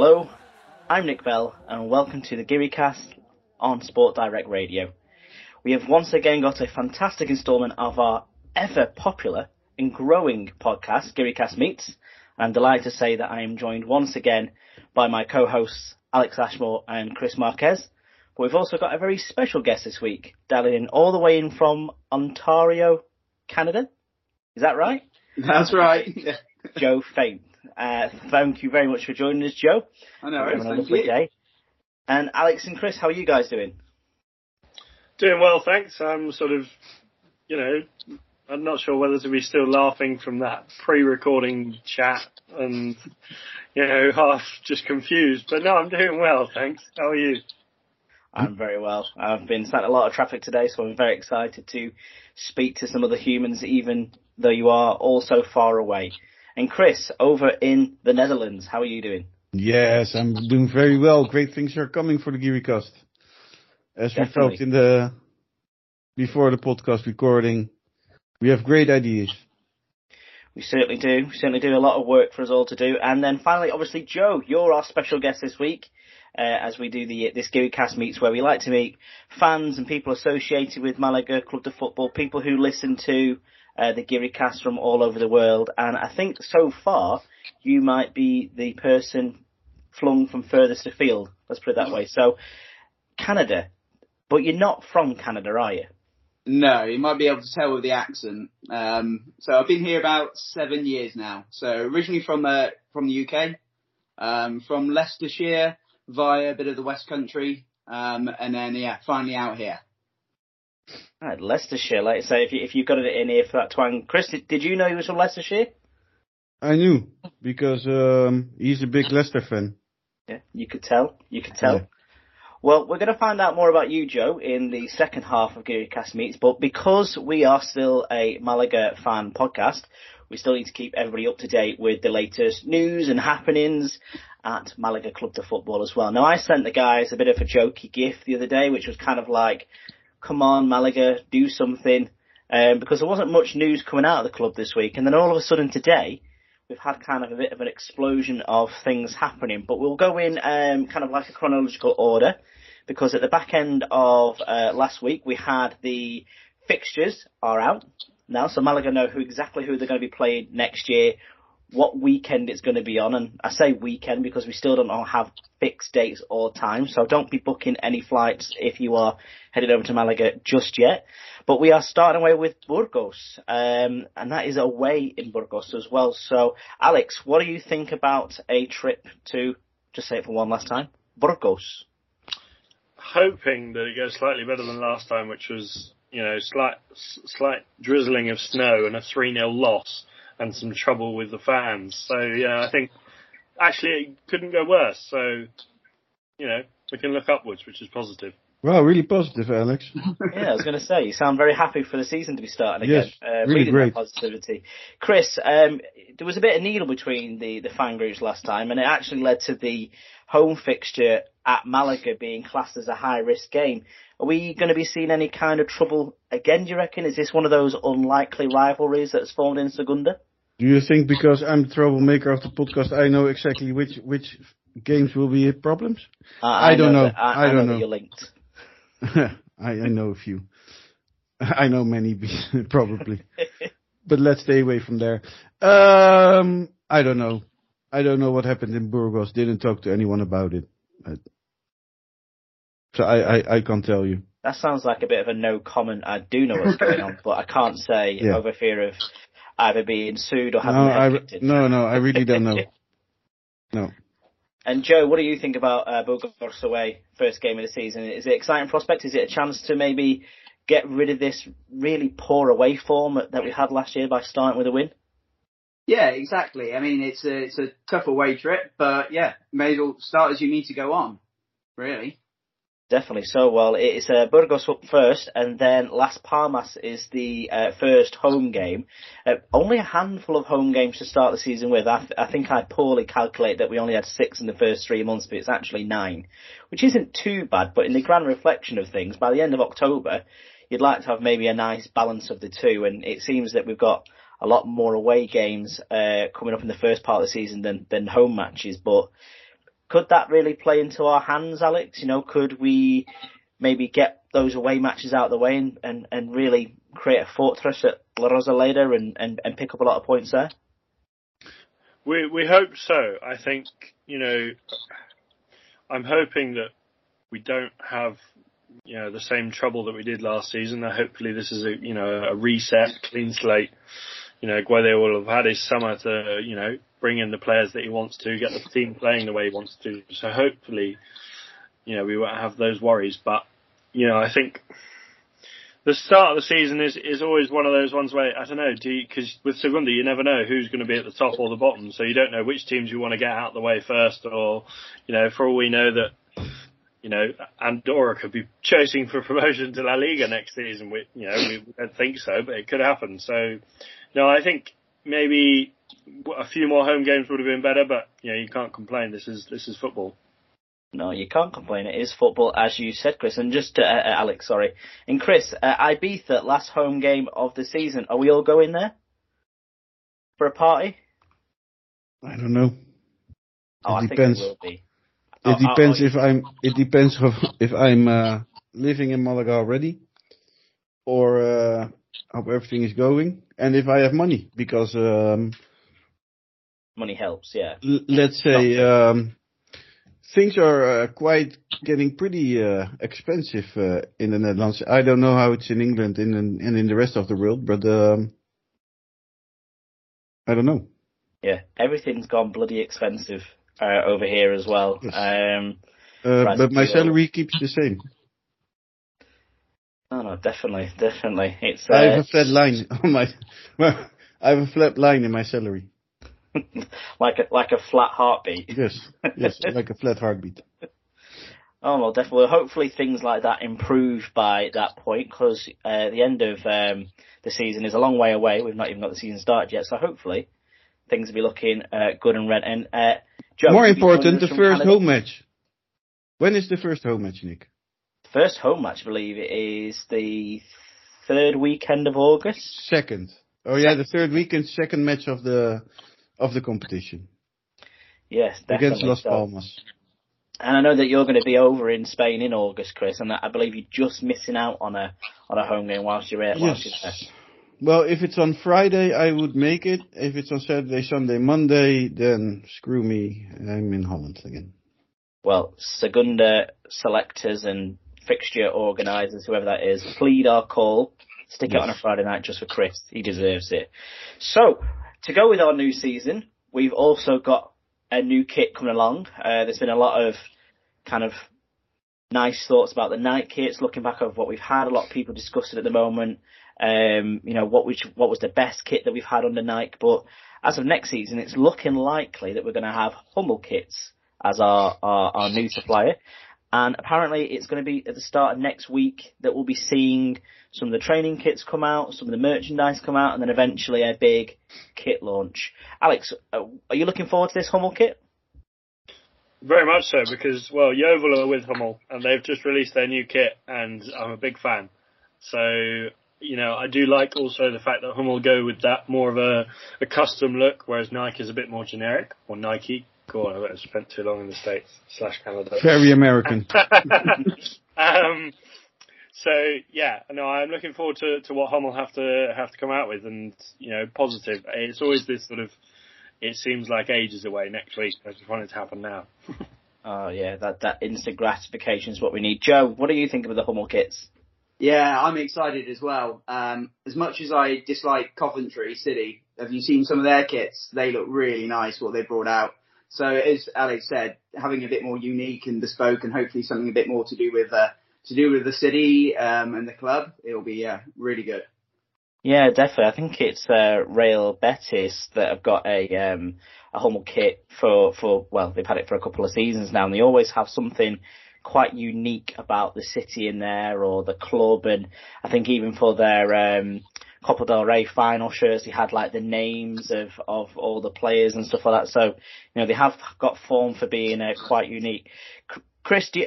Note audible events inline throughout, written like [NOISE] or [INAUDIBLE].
Hello, I'm Nick Bell, and welcome to the GearyCast on Sport Direct Radio. We have once again got a fantastic instalment of our ever popular and growing podcast, GearyCast Meets. I'm delighted to say that I am joined once again by my co-hosts Alex Ashmore and Chris Marquez. But we've also got a very special guest this week, dialing in all the way in from Ontario, Canada. Is that right? That's right. Joe Faint. Uh, thank you very much for joining us, Joe. I know. Having a Thank lovely you. day. And Alex and Chris, how are you guys doing? Doing well, thanks. I'm sort of, you know, I'm not sure whether to be still laughing from that pre-recording chat and, you know, [LAUGHS] half just confused. But no, I'm doing well, thanks. How are you? I'm very well. I've been sat a lot of traffic today, so I'm very excited to speak to some other humans, even though you are all so far away. And Chris, over in the Netherlands, how are you doing? Yes, I'm doing very well. Great things are coming for the GearyCast. As we talked in the before the podcast recording, we have great ideas. We certainly do. We certainly do a lot of work for us all to do. And then finally, obviously, Joe, you're our special guest this week. Uh, as we do the this GearyCast meets where we like to meet fans and people associated with Malaga Club de Football, people who listen to uh, the GearyCast from all over the world. And I think so far you might be the person flung from furthest afield. Let's put it that way. So Canada, but you're not from Canada, are you? No, you might be able to tell with the accent. Um, so I've been here about seven years now. So originally from uh, from the UK, um, from Leicestershire via a bit of the West Country, um, and then yeah, finally out here. Right, Leicestershire. Like I say, if you if you got it in here for that twang, Chris, did, you know he was from Leicestershire? I knew because um, he's a big Leicester fan. Yeah, you could tell. You could tell. Yeah. Well, we're going to find out more about you, Joe, in the second half of GearyCast Meets. But because we are still a Malaga fan podcast, we still need to keep everybody up to date with the latest news and happenings at Malaga Club de Football as well. Now, I sent the guys a bit of a jokey gift the other day, which was kind of like, come on, Malaga, do something. Um, because there wasn't much news coming out of the club this week. And then all of a sudden today, we've had kind of a bit of an explosion of things happening. But we'll go in um, kind of like a chronological order because at the back end of uh, last week we had the fixtures are out now, so Malaga know who exactly who they're going to be playing next year, what weekend it's going to be on, and I say weekend because we still don't have fixed dates or times, so don't be booking any flights if you are headed over to Malaga just yet. But we are starting away with Burgos, um, and that is away in Burgos as well. So, Alex, what do you think about a trip to, just say it for one last time, Burgos? Hoping that it goes slightly better than last time, which was, you know, slight, slight drizzling of snow and a 3-0 loss and some trouble with the fans. So, yeah, I think actually it couldn't go worse. So, you know, we can look upwards, which is positive. Wow, really positive, Alex. [LAUGHS] yeah, I was going to say, you sound very happy for the season to be starting Yes, again. uh, really reading great. that positivity. Chris, um, there was a bit of needle between the, the fan groups last time, and it actually led to the home fixture at Malaga being classed as a high risk game. Are we going to be seeing any kind of trouble again, do you reckon? Is this one of those unlikely rivalries that's formed in Segunda? Do you think because I'm the troublemaker of the podcast, I know exactly which which games will be problems? Uh, I don't know. that- I, I I don't that know. You're linked. [LAUGHS] I, I know a few. [LAUGHS] I know many, [LAUGHS] probably. but let's stay away from there. Um, I don't know. I don't know what happened in Burgos. Didn't talk to anyone about it. I- so I, I, I can't tell you. That sounds like a bit of a no comment. I do know what's going on, but I can't say Yeah. over fear of either being sued or having No, my head I, kicked in. no, no, I [LAUGHS] really don't know. No. And Joe, what do you think about uh, Burgos away first game of the season? Is it exciting prospect? Is it a chance to maybe get rid of this really poor away form that we had last year by starting with a win? Yeah, exactly. I mean, it's a it's a tough away trip, but yeah, may as well start as you need to go on. Really. Definitely. So, well, it's uh, Burgos up first, and then Las Palmas is the uh, first home game. Uh, only a handful of home games to start the season with. I, th- I think I poorly calculate that we only had six in the first three months, but it's actually nine, which isn't too bad. But in the grand reflection of things, by the end of October, you'd like to have maybe a nice balance of the two, and it seems that we've got a lot more away games uh, coming up in the first part of the season than than home matches, but could that really play into our hands, Alex? You know, could we maybe get those away matches out of the way and, and, and really create a fortress at La Rosaleda and, and, and pick up a lot of points there? We we hope so. I think you know, I'm hoping that we don't have you know the same trouble that we did last season. That hopefully this is a you know a reset, clean slate. You know, Guede will have had his summer to you know bring in the players that he wants to, get the team playing the way he wants to. So hopefully, you know, we won't have those worries. But you know, I think the start of the season is is always one of those ones where I don't know, do because with Segunda you never know who's going to be at the top or the bottom, so you don't know which teams you want to get out of the way first, or you know, for all we know that you know Andorra could be chasing for [LAUGHS] promotion to La Liga next season. We you know we don't think so, but it could happen. So no, I think maybe a few more home games would have been better, but you know you can't complain. This is this is football. No, you can't complain. It is football, as you said, Chris. And just uh, uh, Alex, sorry, and Chris, uh, Ibiza, last home game of the season. Are we all going there for a party? I don't know. Oh, It I depends. think it will be. It Oh, depends oh, if I'm. It depends [LAUGHS] of if I'm uh, living in Malaga already, or uh, how everything is going, and if I have money. Because um, money helps. Yeah. l- let's say um, things are uh, quite getting pretty uh, expensive uh, in the Netherlands. I don't know how it's in England and in, and in the rest of the world, but um, I don't know. Yeah, everything's gone bloody expensive uh, over here as well. Yes. Um, Uh, but my salary keeps the same. No, no, definitely, definitely. It's I have uh, a flat line [LAUGHS] on my. Well, I have a flat line in my salary. [LAUGHS] like a like a flat heartbeat. Yes, yes, [LAUGHS] like a flat heartbeat. Oh well, definitely. Hopefully, things like that improve by that point because uh, the end of um, the season is a long way away. We've not even got the season started yet, so hopefully things will be looking uh, good and red. And uh, Joe, More important, the first Canada? home match. When is the first home match, Nick? First home match, I believe it is the third weekend of August. Second. Oh yeah, the third weekend, second match of the of the competition Yes, against Las so. Palmas. And I know that you're going to be over in Spain in August, Chris, and I believe you're just missing out on a on a home game whilst you're, whilst you're there. Well, if it's on Friday, I would make it. If it's on Saturday, Sunday, Monday, then screw me. I'm in Holland again. Well, Segunda selectors and fixture organisers, whoever that is, plead our call. Stick it on a Friday Nike just for Chris. He deserves it. So, to go with our new season, we've also got a new kit coming along. Uh, there's been a lot of kind of nice thoughts about the night kits, looking back over what we've had. A lot of people discussing at the moment. Um, you know, what which what was the best kit that we've had under Nike, but as of next season, it's looking likely that we're going to have Hummel kits as our, our, our new supplier. And apparently it's going to be at the start of next week that we'll be seeing some of the training kits come out, some of the merchandise come out, and then eventually a big kit launch. Alex, uh, are you looking forward to this Hummel kit? Very much so because well, Yeovil are with Hummel and they've just released their new kit and I'm a big fan. So you know, I do like also the fact that Hummel go with that more of a, a custom look, whereas Nike is a bit more generic or Nike. God, I have spent too long in the States slash Canada. Very American. [LAUGHS] [LAUGHS] um, so yeah, no, I'm looking forward to, to what Hummel have to have to come out with, and you know, positive. It's always this sort of. It seems like ages away next week. I just want it to happen now. [LAUGHS] Oh yeah, that, that instant gratification is what we need. Joe, what do you think of the Hummel kits? Yeah, I'm excited as well. Um, as much as I dislike Coventry City, have you seen some of their kits? They look really nice what they brought out. So as Alex said, having a bit more unique and bespoke, and hopefully something a bit more to do with uh, to do with the city um, and the club, it'll be uh, really good. Yeah, definitely. I think it's uh, Real Betis that have got a um, a Hummel kit for for well, they've had it for a couple of seasons now, and they always have something quite unique about the city in there or the club, and I think even for their um, Copa del Rey final shirts, they had like the names of of all the players and stuff like that. So you know they have got form for being uh, quite unique. Chris, do you,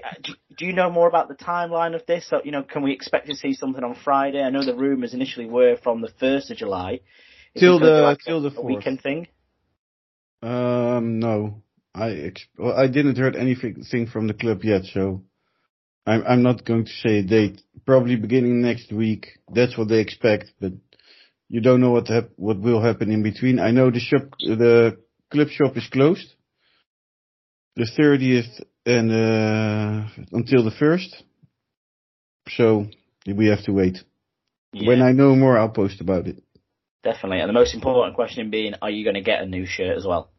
do you know more about the timeline of this? So, you know, can we expect to see something on Friday? I know the rumours initially were from the first of July. Is Till this gonna be the- like till a, the a 4th. weekend thing. Um, no, I ex- well, I didn't heard anything from the club yet, so I'm I'm not going to say a date. Probably beginning next week. That's what they expect, but you don't know what hap- what will happen in between. I know the shop, the club shop is closed, the 30th and uh, until the first. So we have to wait. Yeah, When I know more, I'll post about it. definitely. And the most important question being, are you going to get a new shirt as well?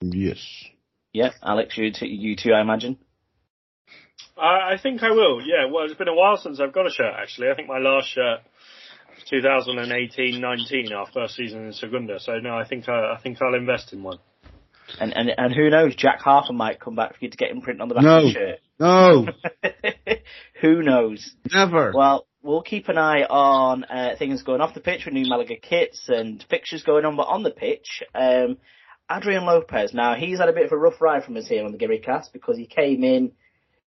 Yes. Yeah, Alex, you two, you two, I imagine. I, I think I will. Yeah. Well, it's been a while since I've got a shirt. Actually, I think my last shirt was 2018-19, our first season in Segunda. So no, I think I, I think I'll invest in one. And, and and who knows, Jack Harper might come back for you to get him print on the back No. of the shirt. No, [LAUGHS] who knows? never. Well, we'll keep an eye on uh, things going off the pitch with new Malaga kits and fixtures going on, but on the pitch, um, Adrian Lopez. Now he's had a bit of a rough ride from us here on the Gary Cast because he came in,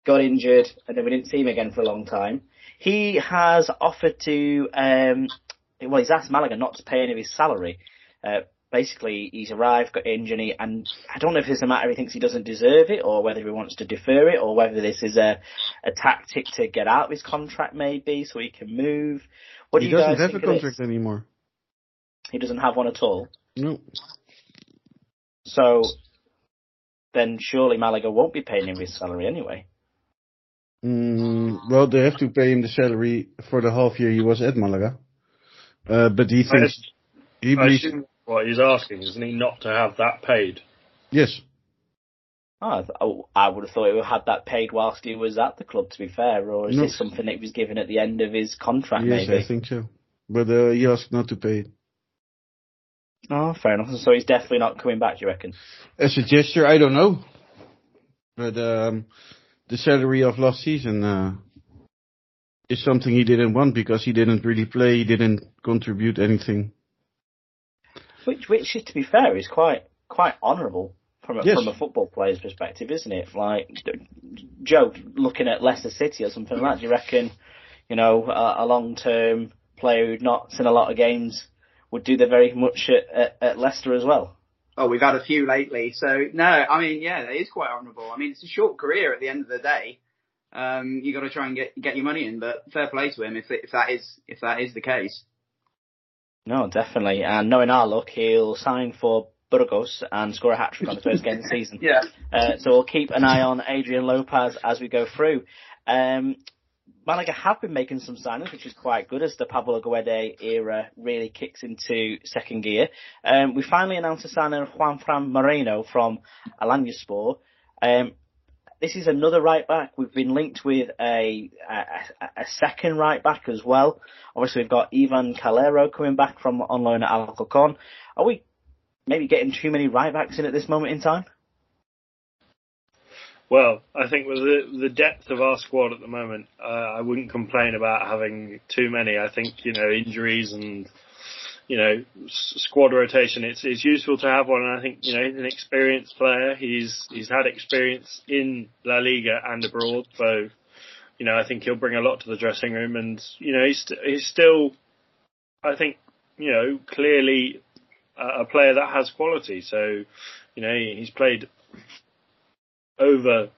got injured, and then we didn't see him again for a long time. He has offered to, um, well, he's asked Malaga not to pay any of his salary. Uh, basically, he's arrived, got injured, and I don't know if it's a matter he thinks he doesn't deserve it, or whether he wants to defer it, or whether this is a a tactic to get out of his contract, maybe, so he can move. What do he you doesn't have a contract anymore. He doesn't have one at all. No. So then surely Malaga won't be paying him his salary anyway. Mm, well, they have to pay him the salary for the half year he was at Malaga. Uh, but he thinks he I believes assume what he's asking, isn't he, not to have that paid? yes. Oh, I oh, I would have thought he would have had that paid whilst he was at the club, to be fair, or is No. this something that he was given at the end of his contract, Yes, maybe? I think so. But uh, he asked not to pay it. Oh, fair enough. So he's definitely not coming back, do you reckon? As a gesture, I don't know. But um, the salary of last season uh, is something he didn't want because he didn't really play. He didn't contribute anything. Which, which, is to be fair, is quite quite honourable from a, Yes. from a football player's perspective, isn't it? Like Joe, looking at Leicester City or something like that, do you reckon, you know, a, a long term player who'd not seen a lot of games would do the very much at, at, at Leicester as well? Oh, we've had a few lately. So no, I mean, yeah, it is quite honourable. I mean, it's a short career at the end of the day. Um, you got to try and get get your money in, but fair play to him if if that is if that is the case. No, definitely. And knowing our luck, he'll sign for Burgos and score a hat trick on the first game of the [LAUGHS] season. Yeah. Uh, so we'll keep an eye on Adrian Lopez as we go through. Um, Malaga have been making some signings, which is quite good as the Pablo Guede era really kicks into second gear. Um, we finally announced the signing of Juan Fran Moreno from Alanyaspor. Um, this is another right back. We've been linked with a, a, a second right back as well. Obviously, we've got Ivan Calero coming back from on loan at Alcorcon. Are we maybe getting too many right backs in at this moment in time? Well, I think with the the depth of our squad at the moment, uh, I wouldn't complain about having too many. I think you know injuries and you know s- squad rotation. It's it's useful to have one. And I think you know he's an experienced player. He's he's had experience in La Liga and abroad, so you know I think he'll bring a lot to the dressing room. And you know he's st- he's still, I think you know clearly a, a player that has quality. So you know he's played over,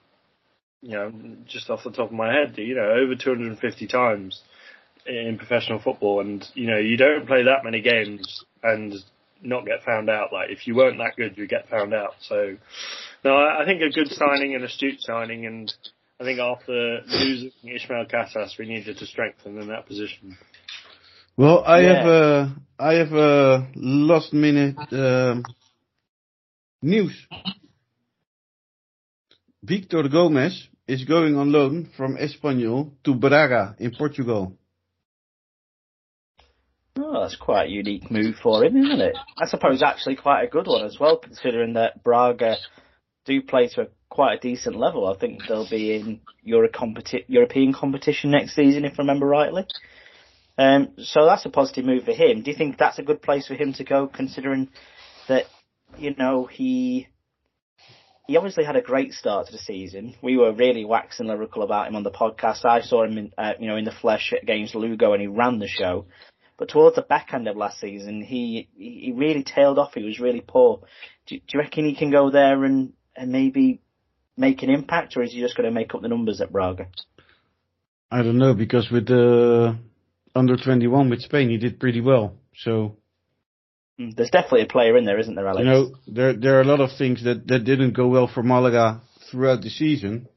you know, just off the top of my head, you know, over 250 times in professional football, and you know, you don't play that many games and not get found out. Like if you weren't that good, you get found out. So, no, I I think a good signing, an astute signing, and I think after losing Ismael Casas, we needed to strengthen in that position. Well, I Yeah. have a I have a last minute um, news. Victor Gomez is going on loan from Espanyol to Braga in Portugal. Oh, that's quite a unique move for him, isn't it? I suppose actually quite a good one as well, considering that Braga do play to a quite a decent level. I think they'll be in Euro competi- European competition next season, if I remember rightly. Um, so that's a positive move for him. Do you think that's a good place for him to go, considering that, you know, he he obviously had a great start to the season. We were really waxing lyrical about him on the podcast. I saw him, in, uh, you know, in the flesh against Lugo, and he ran the show. but towards the back end of last season, he he really tailed off. He was really poor. Do, do you reckon he can go there and and maybe make an impact, or is he just going to make up the numbers at Braga? I don't know because with the under 21 with Spain, he did pretty well. So there's definitely a player in there, isn't there, Alex? You know, there there are a lot of things that that didn't go well for Malaga throughout the season,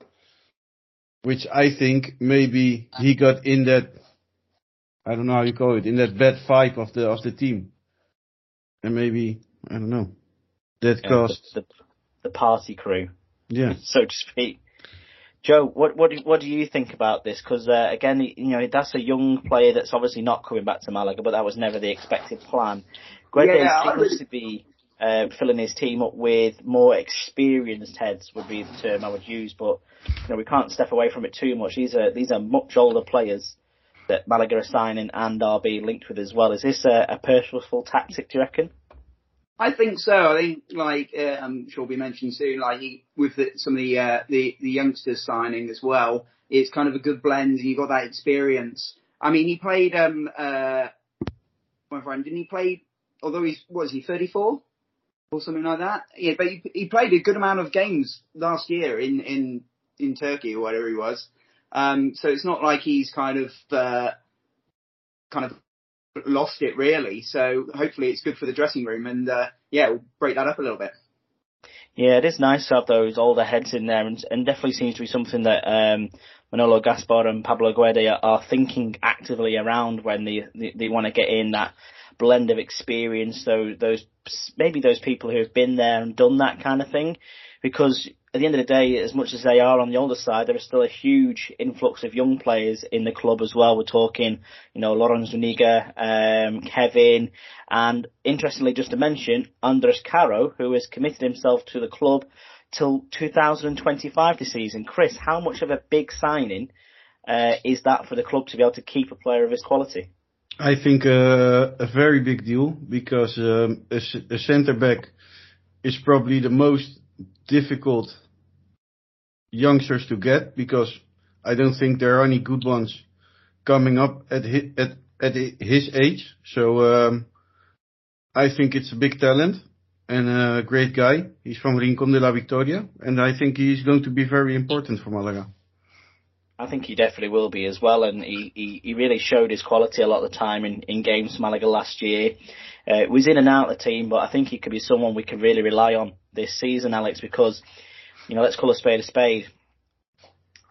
which I think maybe he got in that I don't know how you call it in that bad vibe of the of the team, and maybe I don't know that yeah, caused the, the, the party crew, yeah, [LAUGHS] so to speak. Joe, what what do, what do you think about this? Because uh, again, you know that's a young player that's obviously not coming back to Malaga, but that was never the expected plan. Guedes yeah, seems to be uh, filling his team up with more experienced heads would be the term I would use, but you know we can't step away from it too much. These are these are much older players that Malaga are signing and are being linked with as well. Is this a, a purposeful tactic? Do you reckon? I think so. I think, like uh, I'm sure we mentioned soon, like he, with the, some of the, uh, the the youngsters signing as well, it's kind of a good blend. You've got that experience. I mean, he played. Um, uh, my friend, didn't he play? Although he's was he 34 or something like that? Yeah, but he, he played a good amount of games last year in in in Turkey or whatever he was. Um, so it's not like he's kind of uh, kind of lost it really. So hopefully it's good for the dressing room and uh, yeah, we'll break that up a little bit. Yeah, it is nice to have those older heads in there, and, and definitely seems to be something that um, Manolo Gaspar and Pablo Guede are, are thinking actively around when they they, they want to get in that blend of experience. Those those maybe those people who have been there and done that kind of thing, because at the end of the day, as much as they are on the older side, there is still a huge influx of young players in the club as well. We're talking, you know, Loren Zuniga, um, Kevin, and interestingly, just to mention, Andres Caro, who has committed himself to the club till 2025 this season. Chris, how much of a big signing uh, is that for the club to be able to keep a player of his quality? I think uh, a very big deal because um, a, a centre back is probably the most difficult youngsters to get because I don't think there are any good ones coming up at his, at at his age. So um, I think it's a big talent and a great guy. He's from Rincon de la Victoria, and I think he's going to be very important for Malaga. I think he definitely will be as well, and he, he, he really showed his quality a lot of the time in, in games Malaga last year. Uh, was in and out of the team, but I think he could be someone we can really rely on this season, Alex, because you know, let's call a spade a spade.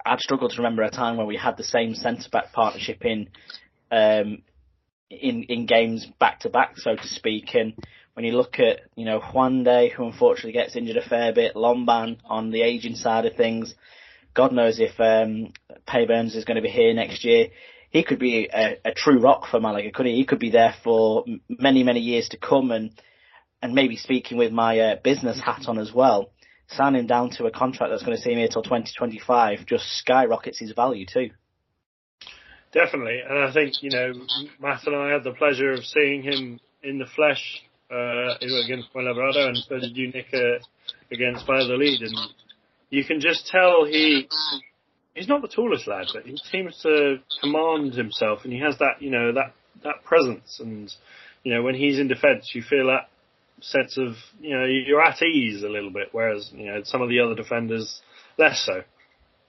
I'd struggle to remember a time where we had the same centre back partnership in um, in in games back to back, so to speak. And when you look at you know Juande, who unfortunately gets injured a fair bit, Lomban on the aging side of things, God knows if um, Peybernes is going to be here next year. He could be a, a true rock for Malaga, could he? He could be there for many many years to come, and and maybe speaking with my uh, business hat on as well signing down to a contract that's going to see him here till 2025 just skyrockets his value too. Definitely, and I think you know Matt and I had the pleasure of seeing him in the flesh uh, against Fuenlabrada, and so did you, Nick, uh, against Valladolid, and you can just tell he he's not the tallest lad, but he seems to command himself, and he has that you know that that presence, and you know when he's in defence, you feel that sense of you know you're at ease a little bit, whereas you know some of the other defenders less so.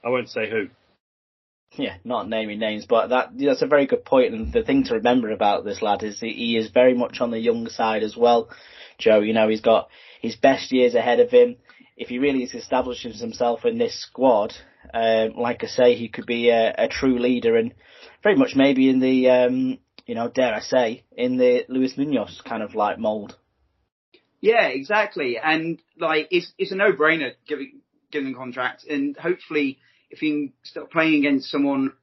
I won't say who. Yeah, not naming names, but that that's a very good point. And the thing to remember about this lad is he is very much on the young side as well. Joe, you know, he's got his best years ahead of him. If he really establishes himself in this squad, um, like I say, he could be a, a, true leader and very much maybe in the, um, you know, dare I say, in the Luis Munoz kind of like mould. Yeah, exactly. And like, it's it's a no-brainer giving giving contract, and hopefully, if he start playing against someone,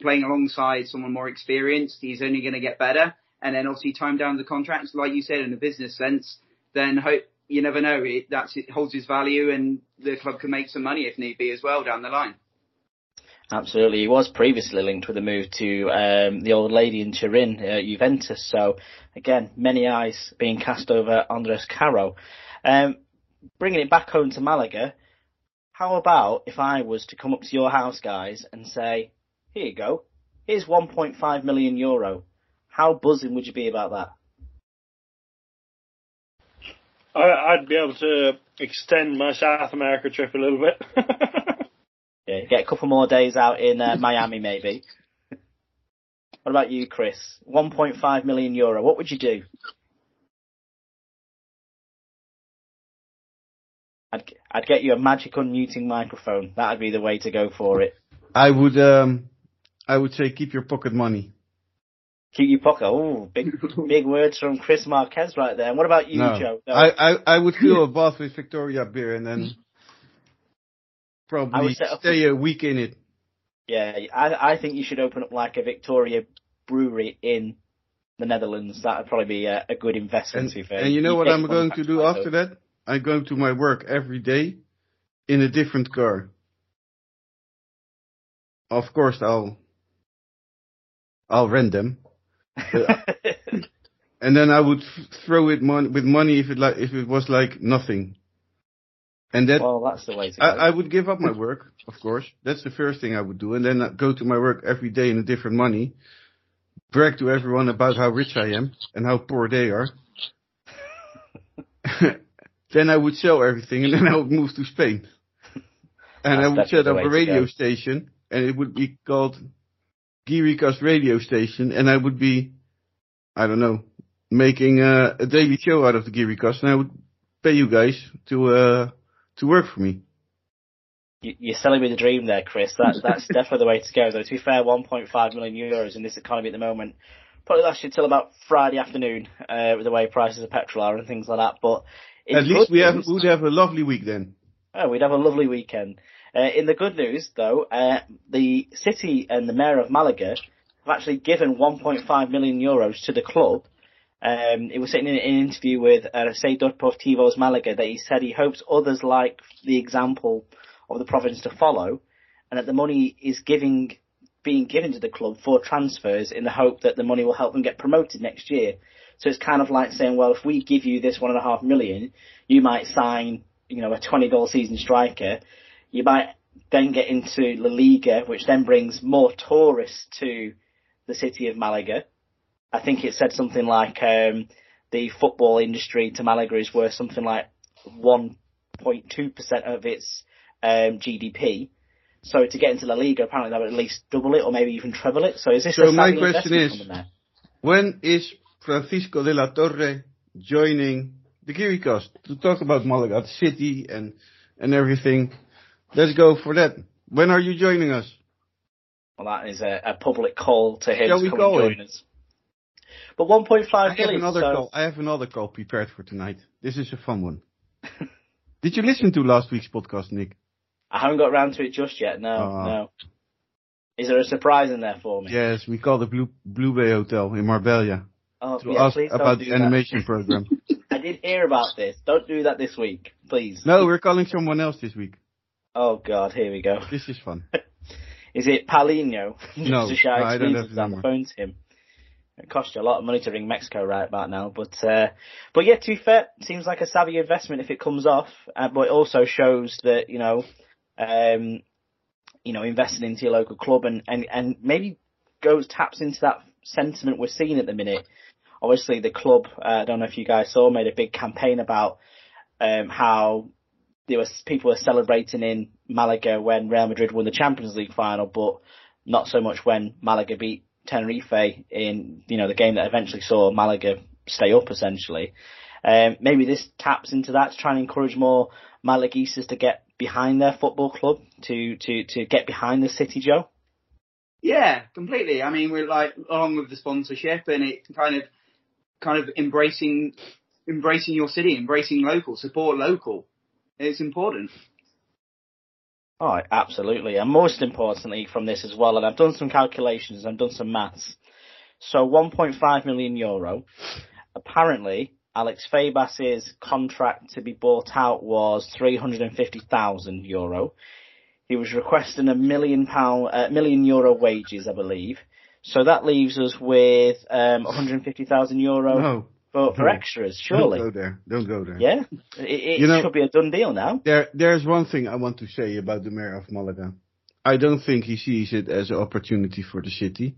playing alongside someone more experienced, he's only going to get better. And then obviously time down the contracts, like you said, in a business sense, then hope you never know. It that's it holds his value, and the club can make some money if need be as well down the line. Absolutely, he was previously linked with a move to um, the old lady in Turin, uh, Juventus. So again, many eyes being cast over Andres Caro. Um, bringing it back home to Malaga, how about if I was to come up to your house, guys, and say, "Here you go, here's 1.5 million euro. How buzzing would you be about that? I, I'd be able to extend my South America trip a little bit. [LAUGHS] yeah, get a couple more days out in uh, [LAUGHS] Miami, maybe. what about you, Chris? 1.5 million euro. What would you do? I'd I'd get you a magic unmuting microphone. That'd be the way to go for it. I would um, I would say keep your pocket money. Keep your pocket. Oh, big big words from Chris Marquez right there. And what about you, No. Joe? No. I, I I would fill a bath with Victoria beer and then [LAUGHS] probably stay a week in it. Yeah, I I think you should open up like a Victoria brewery in the Netherlands. That would probably be a, a good investment. And, and you know You what I'm going to do after that? I'm going to my work every day in a different car. Of course, I'll I'll rent them, [LAUGHS] and then I would f- throw it mon- with money if it like if it was like nothing. And that well, that's the way to go. I, I would give up my work, of course. That's the first thing I would do, and then I'd go to my work every day in a different money, brag to everyone about how rich I am and how poor they are. [LAUGHS] then I would sell everything, and then I would move to Spain, and That's I would set up a radio station, and it would be called Gearycast Radio Station, and I would be, I don't know, making uh, a daily show out of the Gearycast, and I would pay you guys to uh, to work for me. You- You're selling me the dream there, Chris. That's that's [LAUGHS] definitely the way to go. Though to be fair, 1.5 million euros in this economy at the moment probably lasts you till about Friday afternoon uh, with the way prices of petrol are and things like that. But At least we have would have a lovely week then. Oh, we'd have a lovely weekend. Uh, in the good news, though, uh, the city and the mayor of Malaga have actually given 1.5 million euros to the club. Um, it was sitting in an interview with uh, Seguidor Deportivos Malaga that he said he hopes others like the example of the province to follow, and that the money is giving being given to the club for transfers in the hope that the money will help them get promoted next year. So it's kind of like saying, well, if we give you this one and a half million, you might sign, you know, a 20 goal season striker. You might then get into La Liga, which then brings more tourists to the city of Malaga. I think it said something like um, the football industry to Malaga is worth something like 1.2% of its um, GDP. So to get into La Liga, apparently that would at least double it or maybe even treble it. So is this So a my question is- When is Francisco de la Torre joining the Gearycast to talk about Malaga the city and and everything? Let's go for that. When are you joining us? Well, that is a, a public call to him Shall to we come call and join us. But 1.5 I have another so- call. I have another call prepared for tonight. This is a fun one. [LAUGHS] Did you listen to last week's podcast, Nick? I haven't got around to it just yet. No, Ah. no. Is there a surprise in there for me? Yes, we called the Blue Blue Bay Hotel in Marbella Oh, to yeah, ask about the that. animation program. [LAUGHS] I did hear about this. Don't do that this week, please. No, we're calling someone else this week. Oh God, here we go. This is fun. [LAUGHS] Is it Palino? No, Just to shout no, I don't have the number. phone to him. It costs you a lot of money to ring Mexico right about now, but uh, but yeah, to be fair, seems like a savvy investment if it comes off. Uh, but it also shows that you know, um, you know, investing into your local club and and and maybe goes taps into that sentiment we're seeing at the minute. Obviously, the club. Uh, I don't know if you guys saw made a big campaign about um, how there was people were celebrating in Malaga when Real Madrid won the Champions League final, but not so much when Malaga beat Tenerife in you know the game that eventually saw Malaga stay up essentially. Um, maybe this taps into that to try and encourage more Malaguistas to get behind their football club, to to to get behind the city, Joe. Yeah, completely. I mean, we're like along with the sponsorship and it kind of, kind of embracing, embracing your city, embracing local, support local. It's important. Oh, absolutely. And most importantly from this as well, and I've done some calculations, I've done some maths. So 1.5 million euro. Apparently, Alex Febas's contract to be bought out was 350,000 euro. He was requesting a million pound, uh, million euro wages, I believe. So that leaves us with um, 150,000 euro No, for, for extras, surely. don't go there. Don't go there. Yeah, it, it You know- should be a done deal now. There, there's one thing I want to say about the mayor of Malaga. I don't think he sees it as an opportunity for the city.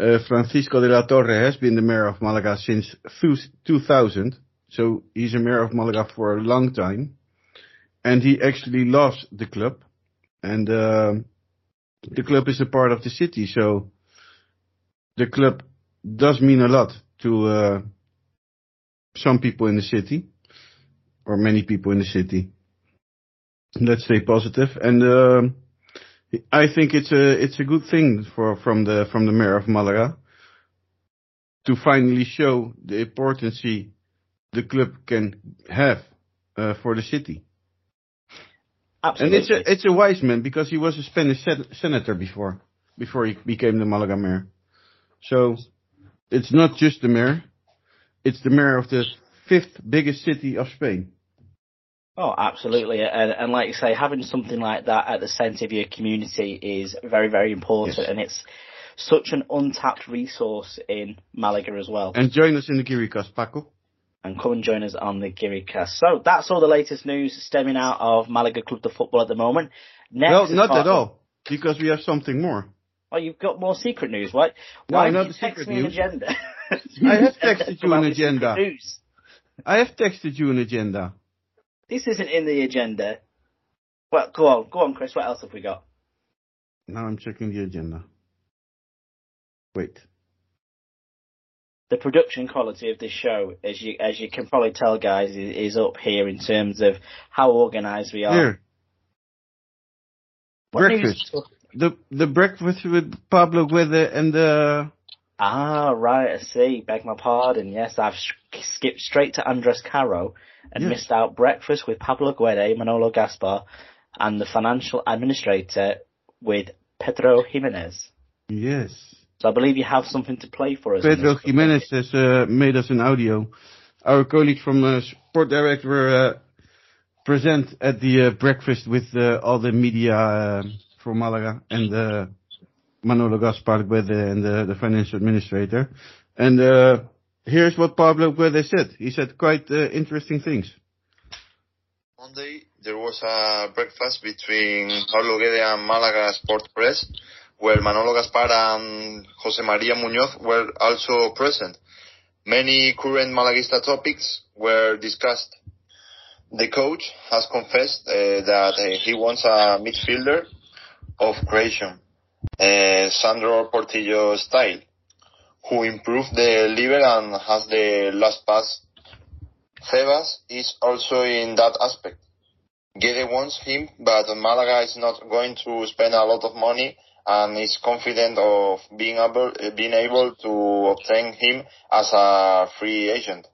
Uh, Francisco de la Torre has been the mayor of Malaga since 2000, so he's a mayor of Malaga for a long time, and he actually loves the club, and uh, the club is a part of the city, so the club does mean a lot to uh, some people in the city, or many people in the city. Let's stay positive. and uh, I think it's a it's a good thing for from the from the mayor of Malaga to finally show the importance the club can have uh, for the city. Absolutely. And it's a it's a wise man because he was a Spanish senator before before he became the Malaga mayor. So it's not just the mayor, it's the mayor of the fifth biggest city of Spain. Oh, absolutely. And, and like you say, having something like that at the centre of your community is very, very important. Yes. And it's such an untapped resource in Malaga as well. And join us in the GearyCast, Paco. And come and join us on the GearyCast. So that's all the latest news stemming out of Malaga Club de Football at the moment. Next well, not at all, because we have something more. Oh, you've got more secret news, right? Why no, not the secret news. agenda? [LAUGHS] I have texted you an agenda. News. I have texted you an agenda. This isn't in the agenda. Well, go on, go on, Chris. What else have we got? Now I'm checking the agenda. Wait. The production quality of this show, as you as you can probably tell, guys, is, is up here in terms of how organised we are. Here. What breakfast. The the breakfast with Pablo Guede and the. Ah, right. I see. Beg my pardon. Yes, I've skipped straight to Andres Caro and yes. missed out breakfast with Pablo Guede, Manolo Gaspar, and the financial administrator with Pedro Jimenez. Yes. So I believe you have something to play for us. Pedro Jimenez has uh, made us an audio. Our colleague from uh, Sport Direct were uh, present at the uh, breakfast with uh, all the media uh, from Malaga and uh, Manolo Gaspar Guede and the financial administrator. And Here's what Pablo Guede said. He said quite uh, interesting things. Monday, there was a breakfast between Pablo Guede and Malaga Sport Press, where Manolo Gaspar and Jose Maria Munoz were also present. Many current Malaguista topics were discussed. The coach has confessed uh, that uh, he wants a midfielder of creation, uh, Sandro Portillo style who improved the liver and has the last pass. Febas is also in that aspect. Guede wants him, but Malaga is not going to spend a lot of money and is confident of being able, being able to obtain him as a free agent.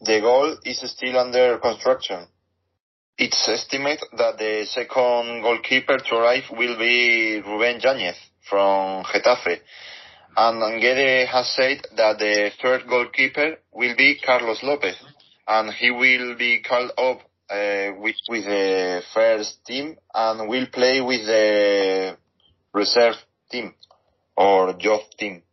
The goal is still under construction. It's estimated that the second goalkeeper to arrive will be Ruben Yañez from Getafe, and Guede has said that the third goalkeeper will be Carlos Lopez, and he will be called up uh, with, with the first team and will play with the reserve team or youth team.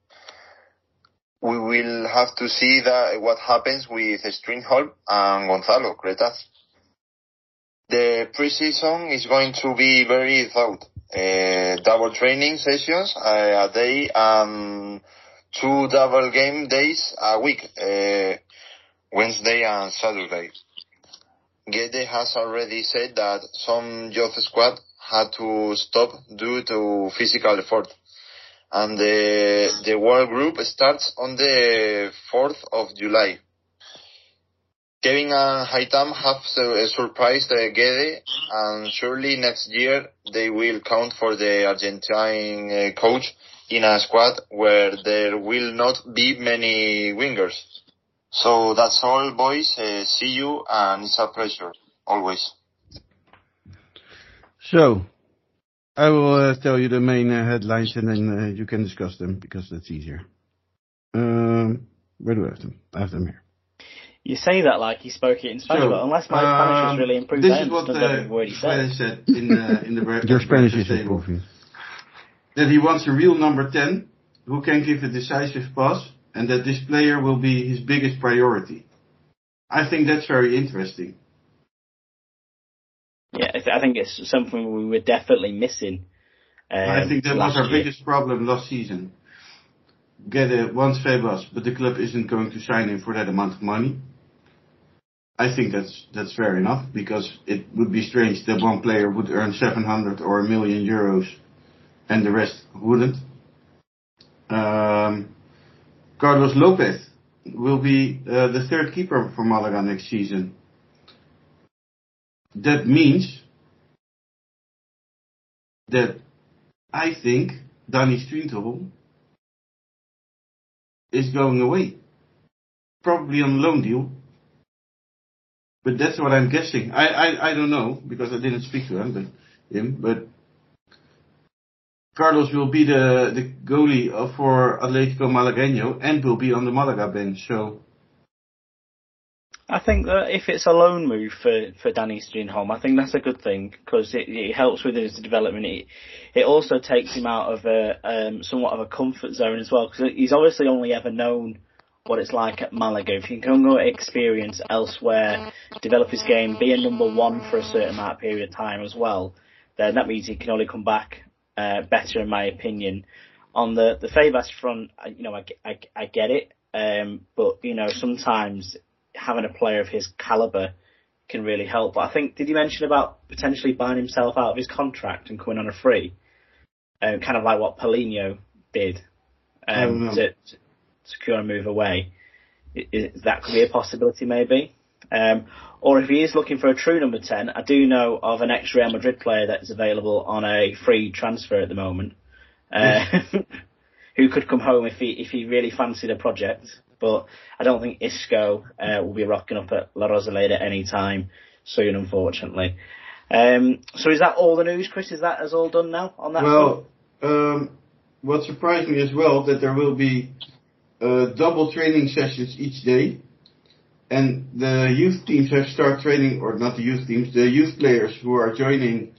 We will have to see that what happens with Stringholm and Gonzalo Cretas. The preseason is going to be very thought uh, double training sessions uh, a day and two double game days a week, uh, Wednesday and Saturday. Guede has already said that some youth squad had to stop due to physical effort. And the, the world group starts on the 4th of July. Kevin and Haitham have surprised Guede, and surely next year they will count for the Argentine uh, coach in a squad where there will not be many wingers. So that's all, boys. Uh, see you, and it's a pleasure, always. So, I will uh, tell you the main uh, headlines, and then uh, you can discuss them because that's easier. Um, where do I have them? I have them here. You say that like you spoke it in Spanish, so, but unless my um, Spanish has really improved, this is what the Spanish said in the in the [LAUGHS] Your Spanish is improving. That he wants a real number ten who can give a decisive pass, and that this player will be his biggest priority. I think that's very interesting. Yeah, I think it's something we were definitely missing. Um, I think that was our year. biggest problem last season. Get a once Febas, but the club isn't going to sign him for that amount of money. I think that's that's fair enough because it would be strange that one player would earn 700 or a million euros and the rest wouldn't. Um, Carlos Lopez will be uh, the third keeper for Malaga next season. That means that I think Danny Strintel is going away. Probably on loan deal. But that's what I'm guessing. I, I, I don't know because I didn't speak to him, but him, but Carlos will be the, the goalie for Atletico Malagueño and will be on the Malaga bench, so I think that if it's a loan move for, for Danny Strinholm, I think that's a good thing because it, it helps with his development. It, it also takes him out of a um, somewhat of a comfort zone as well because he's obviously only ever known what it's like at Malaga. If you can go experience elsewhere, develop his game, be a number one for a certain amount of period of time as well, then that means he can only come back uh, better, in my opinion. On the the Febas front, you know, I, I, I get it, um, but you know, sometimes having a player of his caliber can really help. But I think did you mention about potentially buying himself out of his contract and coming on a free, um, kind of like what Paulinho did um, to, to, secure a move away? Is, that could be a possibility, maybe. Um, or if he is looking for a true number ten, I do know of an ex Real Madrid player that is available on a free transfer at the moment, uh, [LAUGHS] who could come home if he if he really fancied a project but I don't think Isco uh, will be rocking up at La Rosaleda any time soon, unfortunately. Um, so is that all the news, Chris? Is that as all done now on that? Well, um, what surprised me as well that there will be uh, double training sessions each day, and the youth teams have started training, or not the youth teams, the youth players who are joining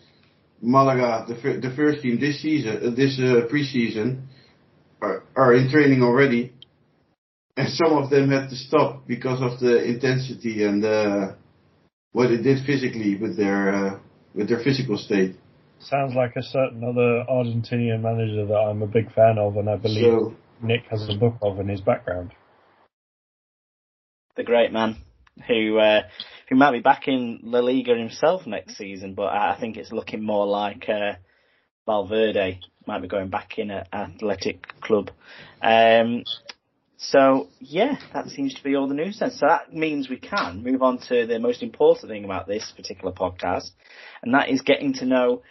Malaga, the, the first team this season, uh, this uh, preseason, are, are in training already and some of them had to stop because of the intensity and uh, what it did physically with their uh, with their physical state. Sounds like a certain other Argentinian manager that I'm a big fan of, and I believe so, Nick has a book of in his background. The great man who uh, who might be back in La Liga himself next season, but I think it's looking more like uh, Valverde might be going back in at Athletic Club. Um, so yeah, that seems to be all the news then. So that means we can move on to the most important thing about this particular podcast, and that is getting to know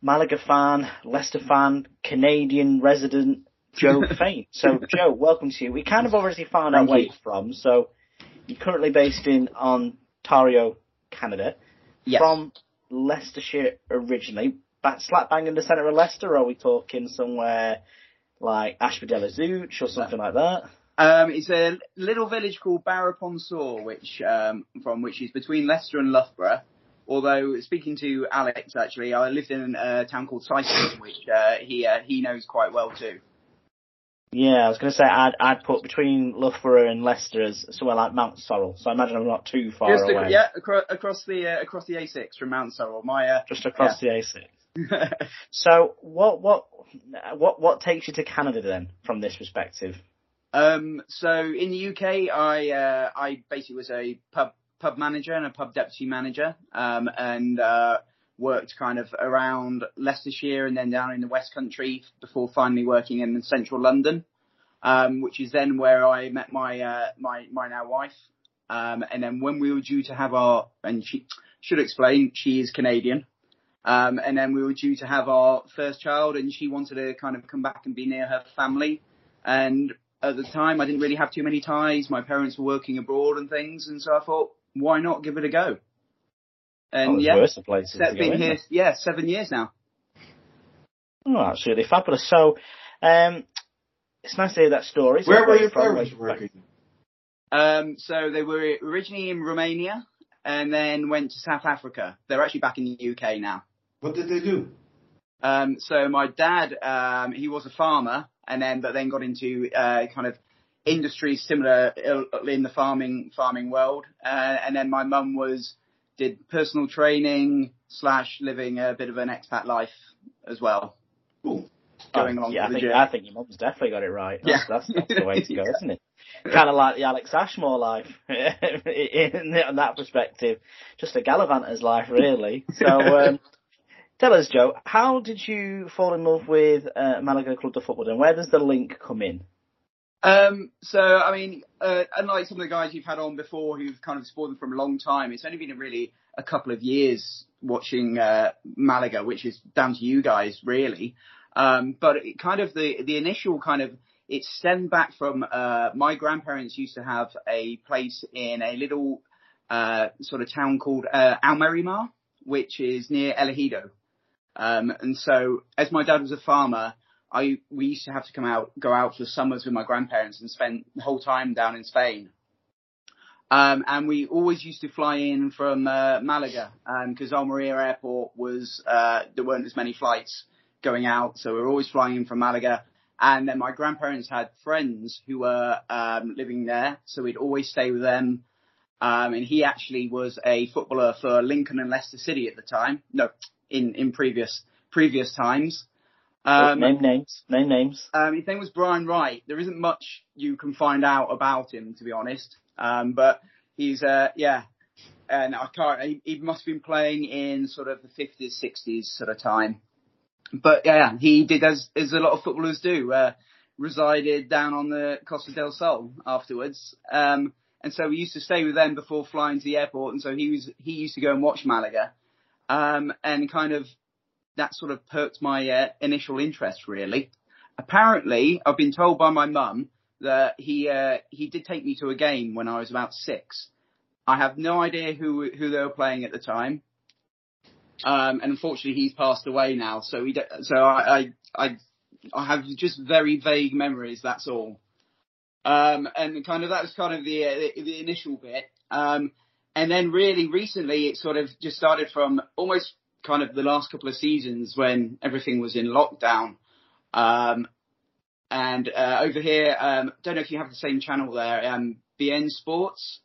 Malaga fan, Leicester fan, Canadian resident Joe [LAUGHS] Fain. So Joe, welcome to you. We kind of already found out where you're from. So you're currently based in Ontario, Canada. Yes. From Leicestershire originally, but slap bang in the centre of Leicester, or are we talking somewhere like Ashby-de-la-Zouch or something like that? Um, it's a little village called Barrow upon Soar, which um, from which is between Leicester and Loughborough. Although speaking to Alex, actually, I lived in a town called Cyprus, which uh, he uh, he knows quite well too. Yeah, I was going to say I'd I'd put between Loughborough and Leicester as somewhere like Mountsorrel, so I imagine I'm not too far Just away. yeah, across, across the uh, across the A6 from Mountsorrel. My uh, just across yeah. the A6 so what what what what takes you to Canada then from this perspective? Um, so in the UK, I uh, I basically was a pub pub manager and a pub deputy manager, um, and uh, worked kind of around Leicestershire and then down in the West Country before finally working in central London, um, which is then where I met my uh, my my now wife. Um, and then when we were due to have our, and she should explain, she is Canadian. Um, and then we were due to have our first child, and she wanted to kind of come back and be near her family. And at the time, I didn't really have too many ties. My parents were working abroad and things, and so I thought, why not give it a go? And oh, yeah, places been here, yeah, seven years now. Oh, absolutely fabulous. So, um, it's nice to hear that story. Where were your parents working? Um, so they were originally in Romania, and then went to South Africa. They're actually back in the UK now. What did they do? Um, so my dad, um, he was a farmer, and then but then got into uh, kind of industries similar in the farming farming world. Uh, and then my mum was did personal training slash living a bit of an expat life as well. Cool. going oh, along yeah, I the think, journey. I think your mum's definitely got it right. That's, Yeah. that's, that's the way to go, [LAUGHS] Yeah. isn't it? Kind of like the Alex Ashmore life [LAUGHS] in, in that perspective. Just a Gallivanter's life, really. So, um, tell us, Joe, how did you fall in love with uh, Malaga Club de Football, and where does the link come in? Um, so, I mean, uh, unlike some of the guys you've had on before who've kind of supported them for a long time, it's only been a really a couple of years watching uh, Malaga, which is down to you guys, really. Um, but it kind of the the initial kind of it stemmed back from uh, my grandparents used to have a place in a little uh, sort of town called uh, Almerimar, which is near El Ejido. Um, and so, as my dad was a farmer, I we used to have to come out, go out for summers with my grandparents and spend the whole time down in Spain. Um, and we always used to fly in from uh, Malaga because Almeria Airport was uh, there weren't as many flights going out, so we were always flying in from Malaga. And then my grandparents had friends who were um, living there, so we'd always stay with them. Um, and he actually was a footballer for Lincoln and Leicester City at the time. No, in in previous previous times. Um, name names. Name names. um, his name was Brian Wright. There isn't much you can find out about him, to be honest. Um, but he's, uh, yeah, and I can't. He, he must have been playing in sort of the fifties, sixties sort of time. But yeah, he did as as a lot of footballers do. Uh, resided down on the Costa del Sol afterwards. Um, and so we used to stay with them before flying to the airport. And so he was he used to go and watch Malaga, um, and kind of that sort of perked my uh, initial interest really. Apparently, I've been told by my mum that he uh, he did take me to a game when I was about six. I have no idea who who they were playing at the time. Um, and unfortunately, he's passed away now. So we, don't- so I, I, I, I have just very vague memories. That's all. Um, and kind of that was kind of the uh, the, the initial bit. Um, and then really recently, it sort of just started from almost kind of the last couple of seasons when everything was in lockdown. Um, and uh, over here, um, don't know if you have the same channel there, um, beIN Sports.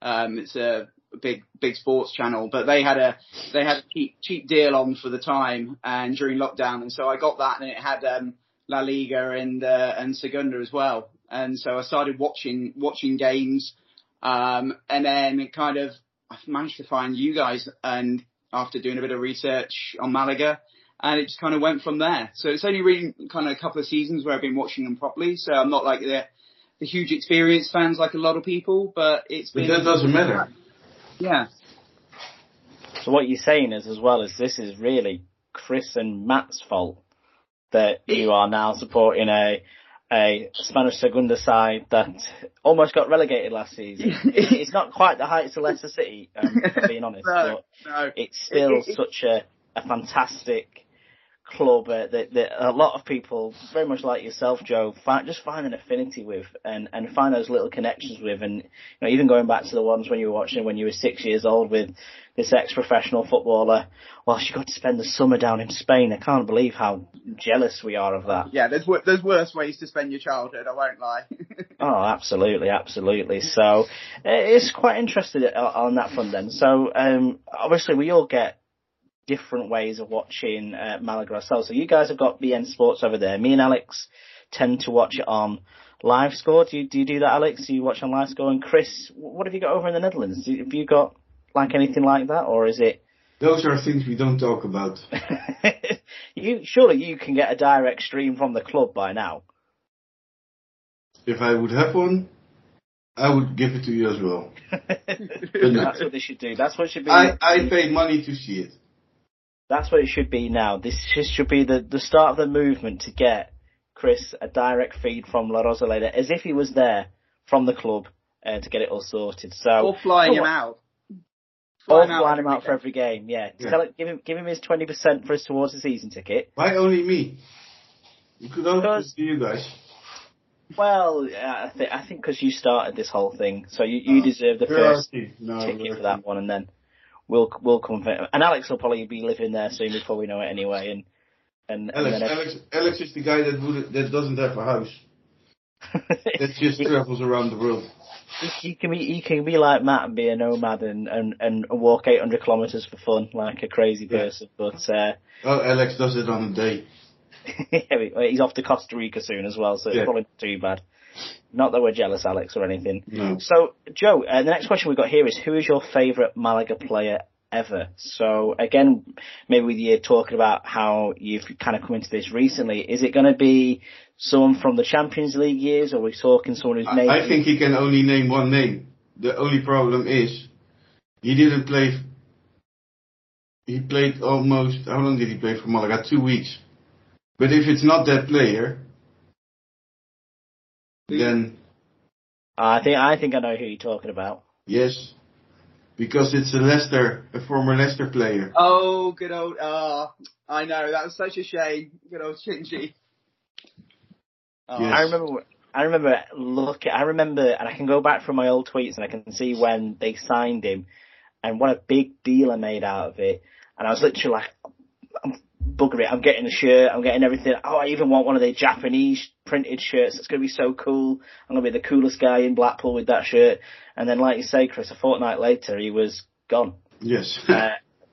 Um, it's a big big sports channel, but they had a they had a cheap cheap deal on for the time and during lockdown, and so I got that, and it had um, La Liga and uh, and Segunda as well, and so I started watching watching games, um, and then it kind of I managed to find you guys, and after doing a bit of research on Malaga, and it just kind of went from there. So it's only really kind of a couple of seasons where I've been watching them properly, so I'm not like the the huge experience fans like a lot of people, but it's been that doesn't matter. yeah. So what you're saying is, as well, is this is really Chris and Matt's fault that you are now supporting a a Spanish Segunda side that almost got relegated last season. [LAUGHS] it's not quite the heights of Leicester City, um, if I'm being honest, [LAUGHS] No, but no. it's still [LAUGHS] such a, a fantastic club uh, that, that a lot of people, very much like yourself, Joe, find, just find an affinity with and, and find those little connections with. And you know, even going back to the ones when you were watching when you were six years old with this ex-professional footballer. Well, she got to spend the summer down in Spain. I can't believe how jealous we are of that. Yeah, there's there's worse ways to spend your childhood. I won't lie. [LAUGHS] Oh, absolutely, absolutely. So uh, it's quite interesting on on that front then. So um, obviously we all get different ways of watching uh, Malaga ourselves. So you guys have got beIN Sports over there. Me and Alex tend to watch it on live score. Do you do, you do that, Alex? Do you watch on live score? And Chris, what have you got over in the Netherlands? Have you got like anything like that, or is it? Those are things we don't talk about. [LAUGHS] you surely you can get a direct stream from the club by now. If I would have one, I would give it to you as well. no. [LAUGHS] That's what they should do. That's what it should be. I, I paid money to see it. That's what it should be now. This just should be the, the start of the movement to get Chris a direct feed from La Rosaleda as if he was there from the club uh, to get it all sorted. So or flying Oh, him out. Or Flying out flying him out for every game. Yeah, Yeah. Tell it, give him give him his twenty percent for his towards the season ticket. Why only me? You could also Because- do you guys. Well, yeah, I think I think because you started this whole thing, so you, you Oh. deserve the first no, ticket for that one, and then we'll we'll come for And Alex will probably be living there soon before we know it anyway. And and, and Alex, then Alex, Alex is the guy that would, that doesn't have a house. That just travels around the world. He can be you can be like Matt and be a nomad and, and, and walk 800 kilometers for fun like a crazy Yeah. person. But uh, Oh, Alex does it on a day. [LAUGHS] he's off to Costa Rica soon as well, so it's probably not too bad. Not that we're jealous, Alex, or anything. No. So, Joe, uh, the next question we've got here is who is your favourite Malaga player ever? So, again, maybe with you talking about how you've kind of come into this recently, is it going to be someone from the Champions League years, or are we talking someone who's maybe... I, I think he can only name one name. The only problem is he didn't play. He played almost. How long did he play for Malaga? Two weeks. But if it's not that player, then I think I think I know who you're talking about. yes, because it's a Leicester, a former Leicester player. Oh, good old. Ah, I know that was such a shame. Good old Shinji. Oh, Yes. I remember. I remember look. I remember, and I can go back from my old tweets, and I can see when they signed him, and what a big deal I made out of it. And I was literally like, I'm bugger it. I'm getting a shirt. I'm getting everything. Oh, I even want one of the Japanese printed shirts. It's going to be so cool. I'm going to be the coolest guy in Blackpool with that shirt. And then, like you say, Chris, a fortnight later, he was gone Yes. [LAUGHS] uh,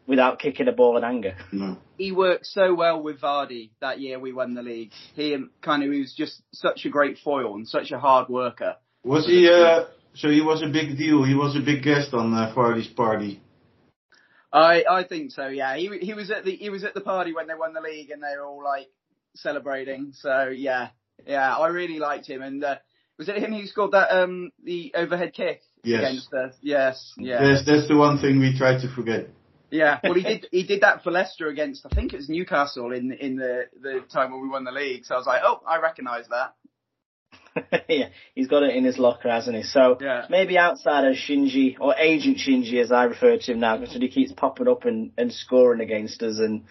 without kicking a ball in anger. no. he worked so well with Vardy that year we won the league. He kind of he was just such a great foil and such a hard worker. Was he? Uh, so he was a big deal. He was a big guest on uh, Vardy's party. I I think so. Yeah, he he was at the he was at the party when they won the league and they were all like celebrating. So yeah, yeah, I really liked him. And uh, was it him who scored that um the overhead kick Yes. against us? Yes, yeah, Yes, that's the one thing we try to forget. yeah. [LAUGHS] Well, he did he did that for Leicester against I think it was Newcastle in in the the time when we won the league. So I was like, oh, I recognise that. [LAUGHS] yeah, he's got it in his locker, hasn't he? So Yeah. maybe outside of Shinji or Agent Shinji, as I refer to him now, because he keeps popping up and, and scoring against us, and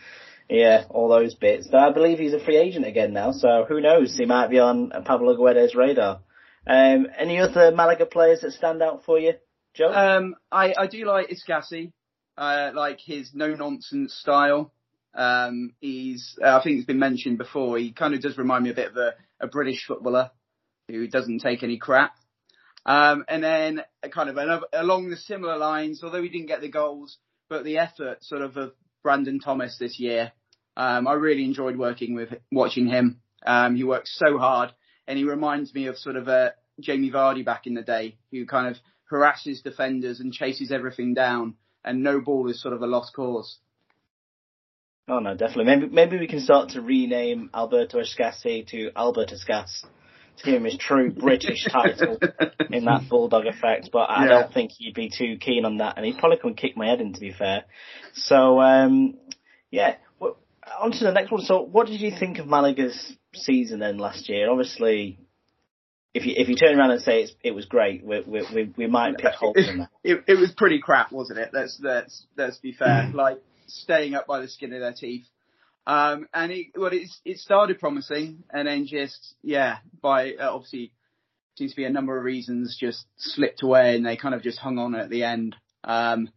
yeah, all those bits. But I believe he's a free agent again now, so who knows? He might be on Pablo Guede's radar. Um, any other Malaga players that stand out for you, Joe? Um, I, I do like Escassi. I like his no nonsense style. Um, he's, uh, I think it's been mentioned before. He kind of does remind me a bit of a, a British footballer who doesn't take any crap. Um, and then kind of along the similar lines, although he didn't get the goals, but the effort sort of of Brandon Thomas this year. Um, I really enjoyed working with, watching him. Um, he works so hard and he reminds me of sort of uh, Jamie Vardy back in the day, who kind of harasses defenders and chases everything down, and no ball is sort of a lost cause. oh no, definitely. Maybe maybe we can start to rename Alberto Escassi to Albert Escas to give him his true British [LAUGHS] title. in that bulldog effect, but I Yeah. don't think he'd be too keen on that, and he'd probably come and kick my head in, to be fair. So, um, yeah, well, on to the next one. So, what did you think of Malaga's season then last year? Obviously, if you if you turn around and say it's, it was great, we we we, we might pick holes in that. It, it was pretty crap, wasn't it? Let's let's let's be fair. [CLEARS THROAT] Like staying up by the skin of their teeth. Um, and it, well, it's, it started promising, and then just yeah, by uh, obviously seems to be a number of reasons, just slipped away, and they kind of just hung on at the end. Um,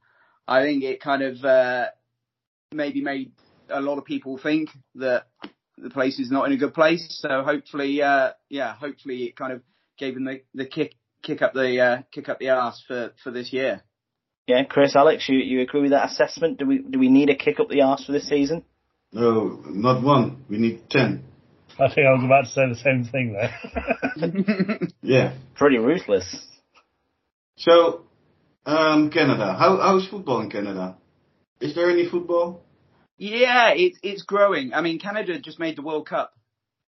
I think it kind of uh, maybe made a lot of people think that the place is not in a good place. So hopefully, uh, yeah, hopefully it kind of gave them the, the kick kick up the uh, kick up the arse for, for this year. Yeah, Chris, Alex, you you agree with that assessment? Do we do we need a kick up the arse for this season? No, not one. We need ten. I think I was about to say the same thing there. [LAUGHS] Yeah. Pretty ruthless. So, um, Canada. How how's football in Canada? Is there any football? Yeah, it's it's growing. I mean, Canada just made the World Cup,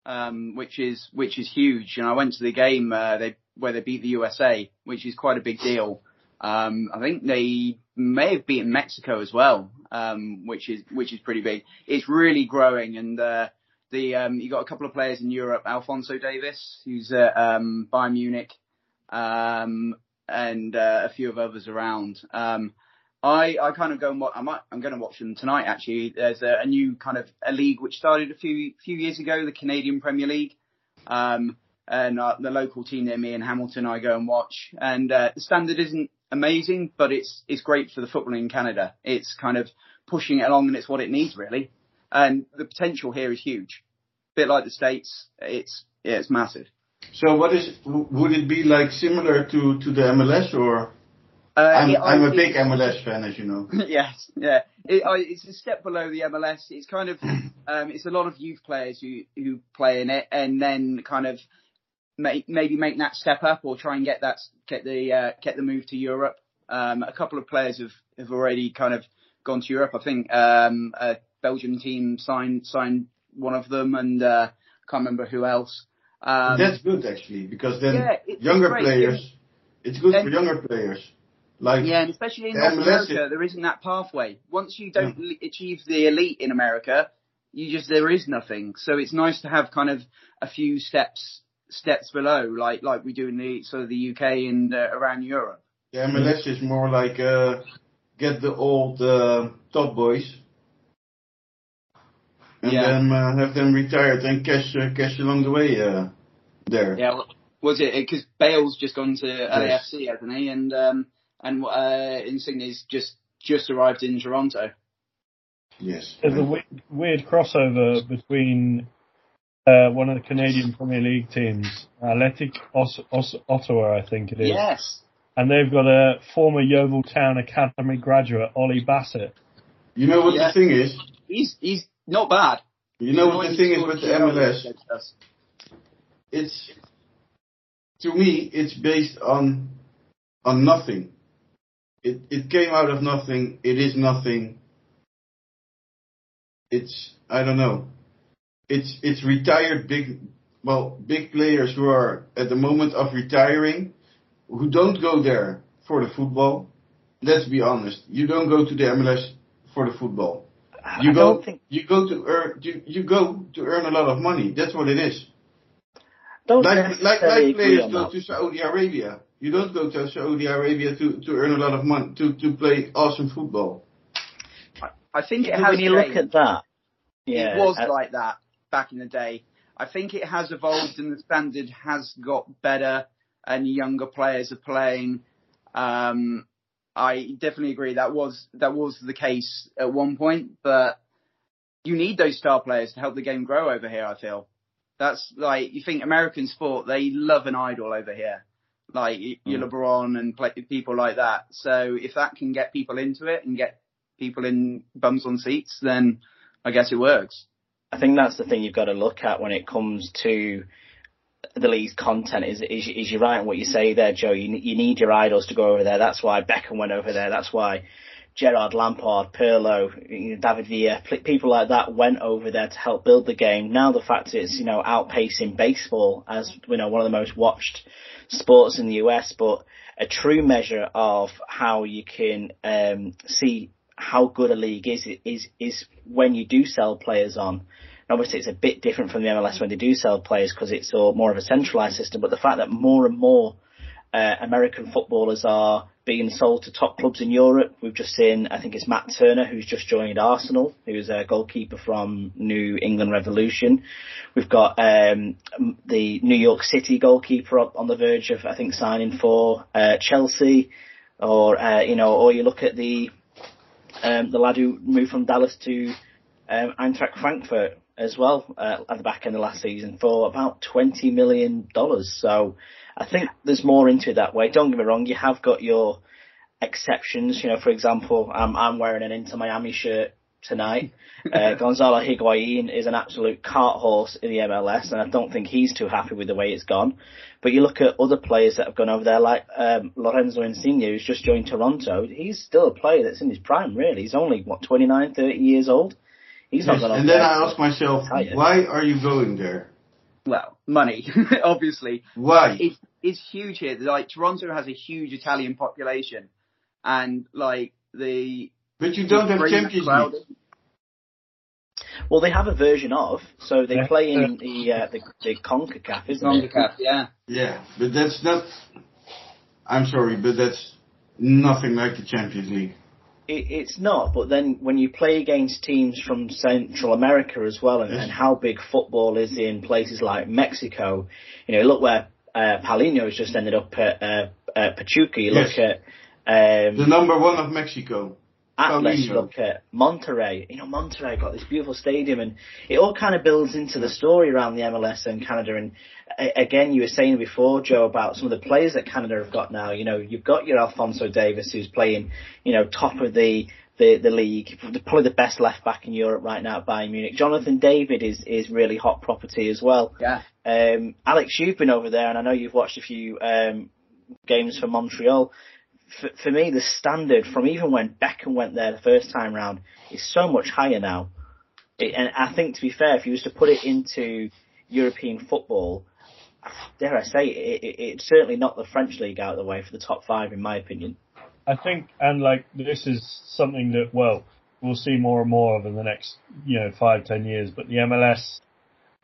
um, which is which is huge. And I went to the game uh, they where they beat the USA, which is quite a big deal. Um, I think they may have beaten Mexico as well, um, which is which is pretty big. It's really growing, and uh, the um, you got a couple of players in Europe, Alphonso Davies, who's at um, Bayern Munich, um, and uh, a few of others around. Um, I, I kind of go and watch. I might, I'm going to watch them tonight. Actually, there's a, a new kind of a league which started a few few years ago, the Canadian Premier League. Um, and uh, the local team near me in Hamilton, I go and watch. And uh, the standard isn't amazing, but it's it's great for the football in Canada. It's kind of pushing it along, and it's what it needs really. And the potential here is huge. A bit like the states, it's yeah, it's massive. So what is would it be like similar to to the MLS or? Uh, I'm, it- I'm a big MLS fan, as you know. [LAUGHS] yes, yeah. It, I, it's a step below the MLS. It's kind of, [CLEARS THROAT] um, it's a lot of youth players who who play in it, and then kind of make, maybe make that step up or try and get that get the uh, get the move to Europe. Um, a couple of players have have already kind of gone to Europe. I think um, a Belgian team signed signed one of them, and uh, can't remember who else. Um, That's good actually, because then yeah, it- it's younger great. players, it's good And- for younger players. Like Yeah, and especially in North America, there isn't that pathway. Once you don't l- achieve the elite in America, you just there is nothing. So it's nice to have kind of a few steps steps below, like like we do in the sort of the UK and uh, around Europe. the MLS is more like uh, get the old uh, top boys and Yeah. then uh, have them retired and cash uh, cash along the way uh, there. Yeah, was it because Bale's just gone to LAFC, hasn't he? And um and uh, Insigne's just just arrived in Toronto. Yes. There's a weird, weird crossover between uh, one of the Canadian Premier League teams, Athletic Os- Os- Ottawa, I think it is, Yes. and they've got a former Yeovil Town Academy graduate, Ollie Bassett. You know what Yeah. the thing is? He's he's not bad. You know what the thing is with the MLS? It's to me, it's based on on nothing. It it came out of nothing. It is nothing. It's I don't know. It's it's retired big well big players who are at the moment of retiring, who don't go there for the football. Let's be honest. You don't go to the MLS for the football. You I go don't think you go to earn you, you go to earn a lot of money. That's what it is. don't Like like like players on go to Saudi Arabia. You don't go to Saudi Arabia to, to earn a lot of money to, to play awesome football. I think it has when you look at that, yeah, it was uh, like that back in the day. I think it has evolved and the standard has got better and younger players are playing. Um, I definitely agree that was that was the case at one point, but you need those star players to help the game grow over here. I feel that's like you think American sport they love an idol over here, like y- your Mm. LeBron and play, people like that. So if that can get people into it and get people in bums on seats, then I guess it works. I think that's the thing you've got to look at when it comes to the league's content. Is is, is you're right in what you say there, Joe? You you need your idols to go over there. That's why Beckham went over there. That's why Gerrard Lampard, Pirlo, David Villa, people like that went over there to help build the game. Now the fact it's you know outpacing baseball as you know one of the most watched sports in the US, but a true measure of how you can um, see how good a league is is is when you do sell players on. And obviously, it's a bit different from the MLS when they do sell players because it's all more of a centralized system. But the fact that more and more uh, American footballers are being sold to top clubs in Europe. We've just seen, I think it's Matt Turner who's just joined Arsenal, who's a goalkeeper from New England Revolution. We've got um, the New York City goalkeeper on the verge of, I think, signing for uh, Chelsea, or uh, you know, or you look at the um, the lad who moved from Dallas to um, Eintracht Frankfurt as well uh, at the back end of last season for about twenty million dollars. So I think there's more into it that way. Don't get me wrong, you have got your exceptions. You know, for example, I'm I'm wearing an Inter Miami shirt tonight. Uh, [LAUGHS] Gonzalo Higuain is an absolute cart horse in the MLS, and I don't think he's too happy with the way it's gone. But you look at other players that have gone over there, like um, Lorenzo Insigne, who's just joined Toronto. He's still a player that's in his prime, really. He's only what 29, 30 years old. He's not Yes, going to. and then I ask myself, why are you going there? Well, money, [LAUGHS] obviously. Why? It's, it's huge here. Like, Toronto has a huge Italian population. And, like, the... But you don't have bring that Champions crowd League. Well, they have a version of, so they Yeah. play in the uh, the, the Concacaf, isn't it? CONCACAF, yeah. Yeah, but that's not. I'm sorry, but that's nothing like the Champions League. It, it's not, but then when you play against teams from Central America as well, and, Yes. and how big football is in places like Mexico, you know, look where uh, Paulinho has just ended up at uh, uh, Pachuca. You look Yes. at um, The number one of Mexico. Atlas, you Paulinho. look at Monterrey. You know, Monterrey got this beautiful stadium, and it all kind of builds into the story around the MLS and Canada. And a- again, you were saying before, Joe, about some of the players that Canada have got now. You know, you've got your Alphonso Davies, who's playing, you know, top of the the, the league, probably the best left back in Europe right now at Bayern Munich. Jonathan David is is really hot property as well. Yeah. Um, Alex, you've been over there, and I know you've watched a few um, games for Montreal. For, for me, the standard from even when Beckham went there the first time round is so much higher now. It, and I think, to be fair, if you was to put it into European football, dare I say, it, it, it's certainly not the French league out of the way for the top five, in my opinion. I think, and like this is something that well we'll see more and more of in the next you know five ten years. But the MLS,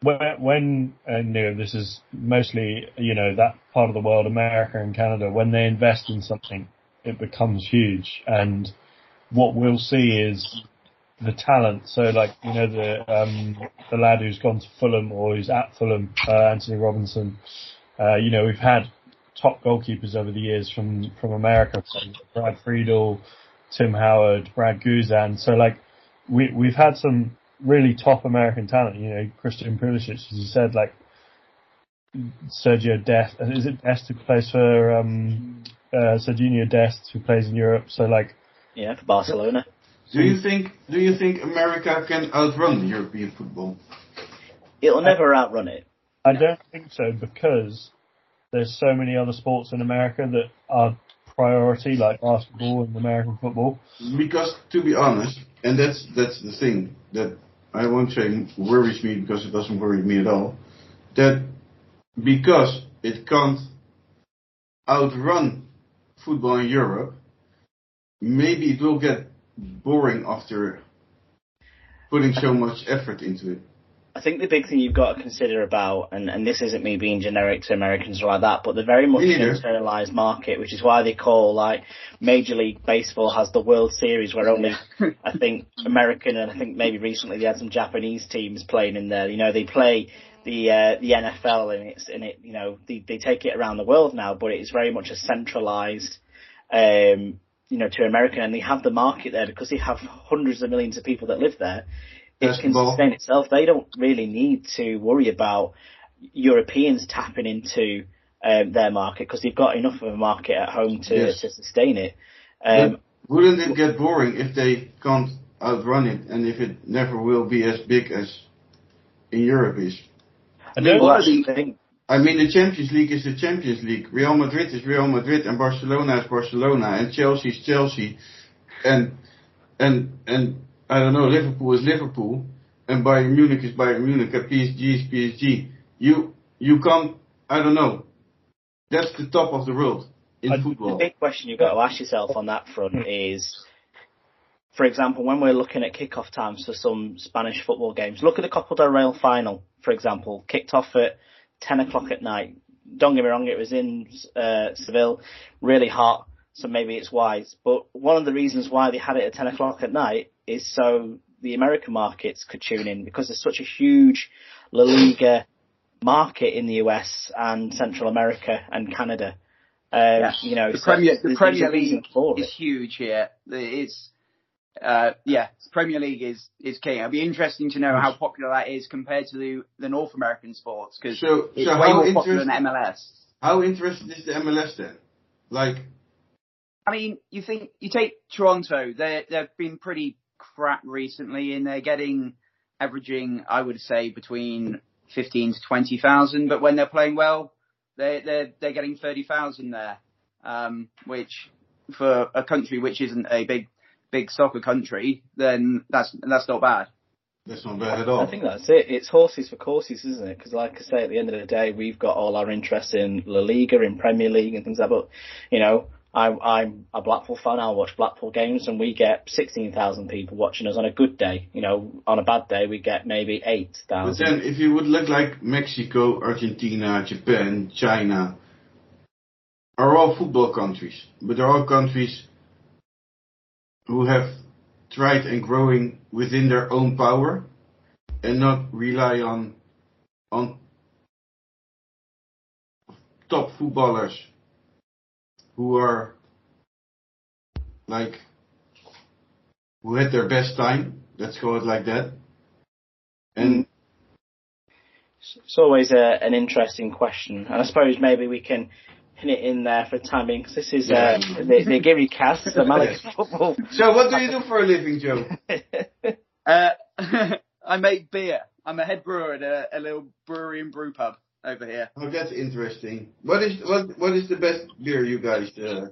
when when and you know this is mostly you know that part of the world, America and Canada, when they invest in something, it becomes huge. And what we'll see is the talent. So like you know the um the lad who's gone to Fulham or who's at Fulham, uh, Antonee Robinson. Uh, you know we've had top goalkeepers over the years from from America, from Brad Friedel, Tim Howard, Brad Guzan. So like we we've had some really top American talent. You know Christian Pulisic, as you said, like Sergio Dest. Is it Dest who plays for um, uh, Sergio Dest who plays in Europe? So like Yeah, for Barcelona. Do you think Do you think America can outrun European football? It'll never outrun it. I don't think so because there's so many other sports in America that are priority, like basketball and American football. Because to be honest, and that's that's the thing that I won't say worries me because it doesn't worry me at all. That because it can't outrun football in Europe, maybe it will get boring after putting so much effort into it. I think the big thing you've got to consider about, and, and this isn't me being generic to Americans or like that, but they're very much an internalized market, which is why they call like Major League Baseball has the World Series where only [LAUGHS] I think American and I think maybe recently they had some Japanese teams playing in there. You know, they play the uh, the NFL and it's and it you know they they take it around the world now, but it's very much a centralized. Um, you know, to America, and they have the market there because they have hundreds of millions of people that live there it can sustain itself. They don't really need to worry about Europeans tapping into um, their market because they've got enough of a market at home to, Yes. to sustain it. Um, Wouldn't it get boring if they can't outrun it and if it never will be as big as in Europe is? I don't well, that's the thing. I mean, the Champions League is the Champions League. Real Madrid is Real Madrid, and Barcelona is Barcelona, and Chelsea is Chelsea, and and and I don't know, Liverpool is Liverpool, and Bayern Munich is Bayern Munich, and PSG is PSG. You you can't, I don't know. That's the top of the world in I- The big question you've got to ask yourself on that front is, for example, when we're looking at kick-off times for some Spanish football games, look at the Copa del Rey final, for example, kicked off at 10 o'clock at night. Don't get me wrong, it was in uh, Seville, really hot, so maybe it's wise. But one of the reasons why they had it at 10 o'clock at night is so the American markets could tune in because there's such a huge La Liga market in the US and Central America and Canada. Um, Yeah. You know, the so Premier, the Premier there's a reason League is it. huge here. It's, uh, yeah, Premier League is, is king. It'll be interesting to know how popular that is compared to the, the North American sports because So, it's so way how more popular than interested, MLS. how interested is the MLS then? Like, I mean, you think you take Toronto, they they've been pretty crap recently, and they're getting averaging, I would say, between fifteen to twenty thousand. But when they're playing well, they they're they're getting thirty thousand there, um, which for a country which isn't a big big soccer country, then that's that's not bad. that's not bad at all. I think that's it. It's horses for courses, isn't it? Because, like I say, at the end of the day, we've got all our interests in La Liga, in Premier League, and things like that. But you know, I, I'm a Blackpool fan. I'll watch Blackpool games, and we get sixteen thousand people watching us on a good day. You know, on a bad day, we get maybe eight But then, if you would look like Mexico, Argentina, Japan, China, are all football countries, but they're all countries who have tried and growing within their own power and not rely on on top footballers who are like who had their best time. Let's call it like that. And It's always a, an interesting question, and I suppose maybe we can pin it in there for timing because this is uh, the, the Giri cast, the Malaga football. so, what do you do for a living, Joe? [LAUGHS] Uh, [LAUGHS] I make beer. I'm a head brewer at a, a little brewery and brew pub over here. Oh, that's interesting. What is what what is the best beer you guys uh,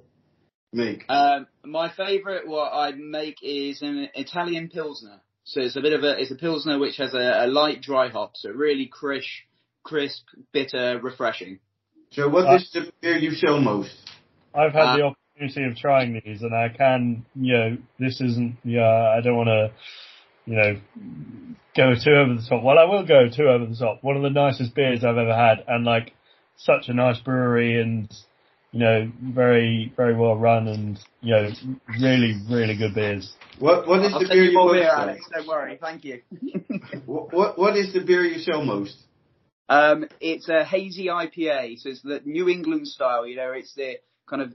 make? Um, my favourite what I make is an Italian Pilsner. So it's a bit of a, it's a Pilsner which has a, a light dry hop, so really crisp, crisp, bitter, refreshing. So, what Uh, is the beer you sell most? I've had Uh, the opportunity of trying these, and I can, you know, this isn't, yeah, I don't want to, you know, go too over the top. Well, I will go too over the top. One of the nicest beers I've ever had, and like such a nice brewery, and you know, very, very well run, and you know, really, really good beers. What what is I'll the beer you you more most beer. Alex. Don't worry. Thank you. [LAUGHS] What, what what is the beer you sell most? Um, it's a hazy IPA, so it's the New England style. You know, it's the kind of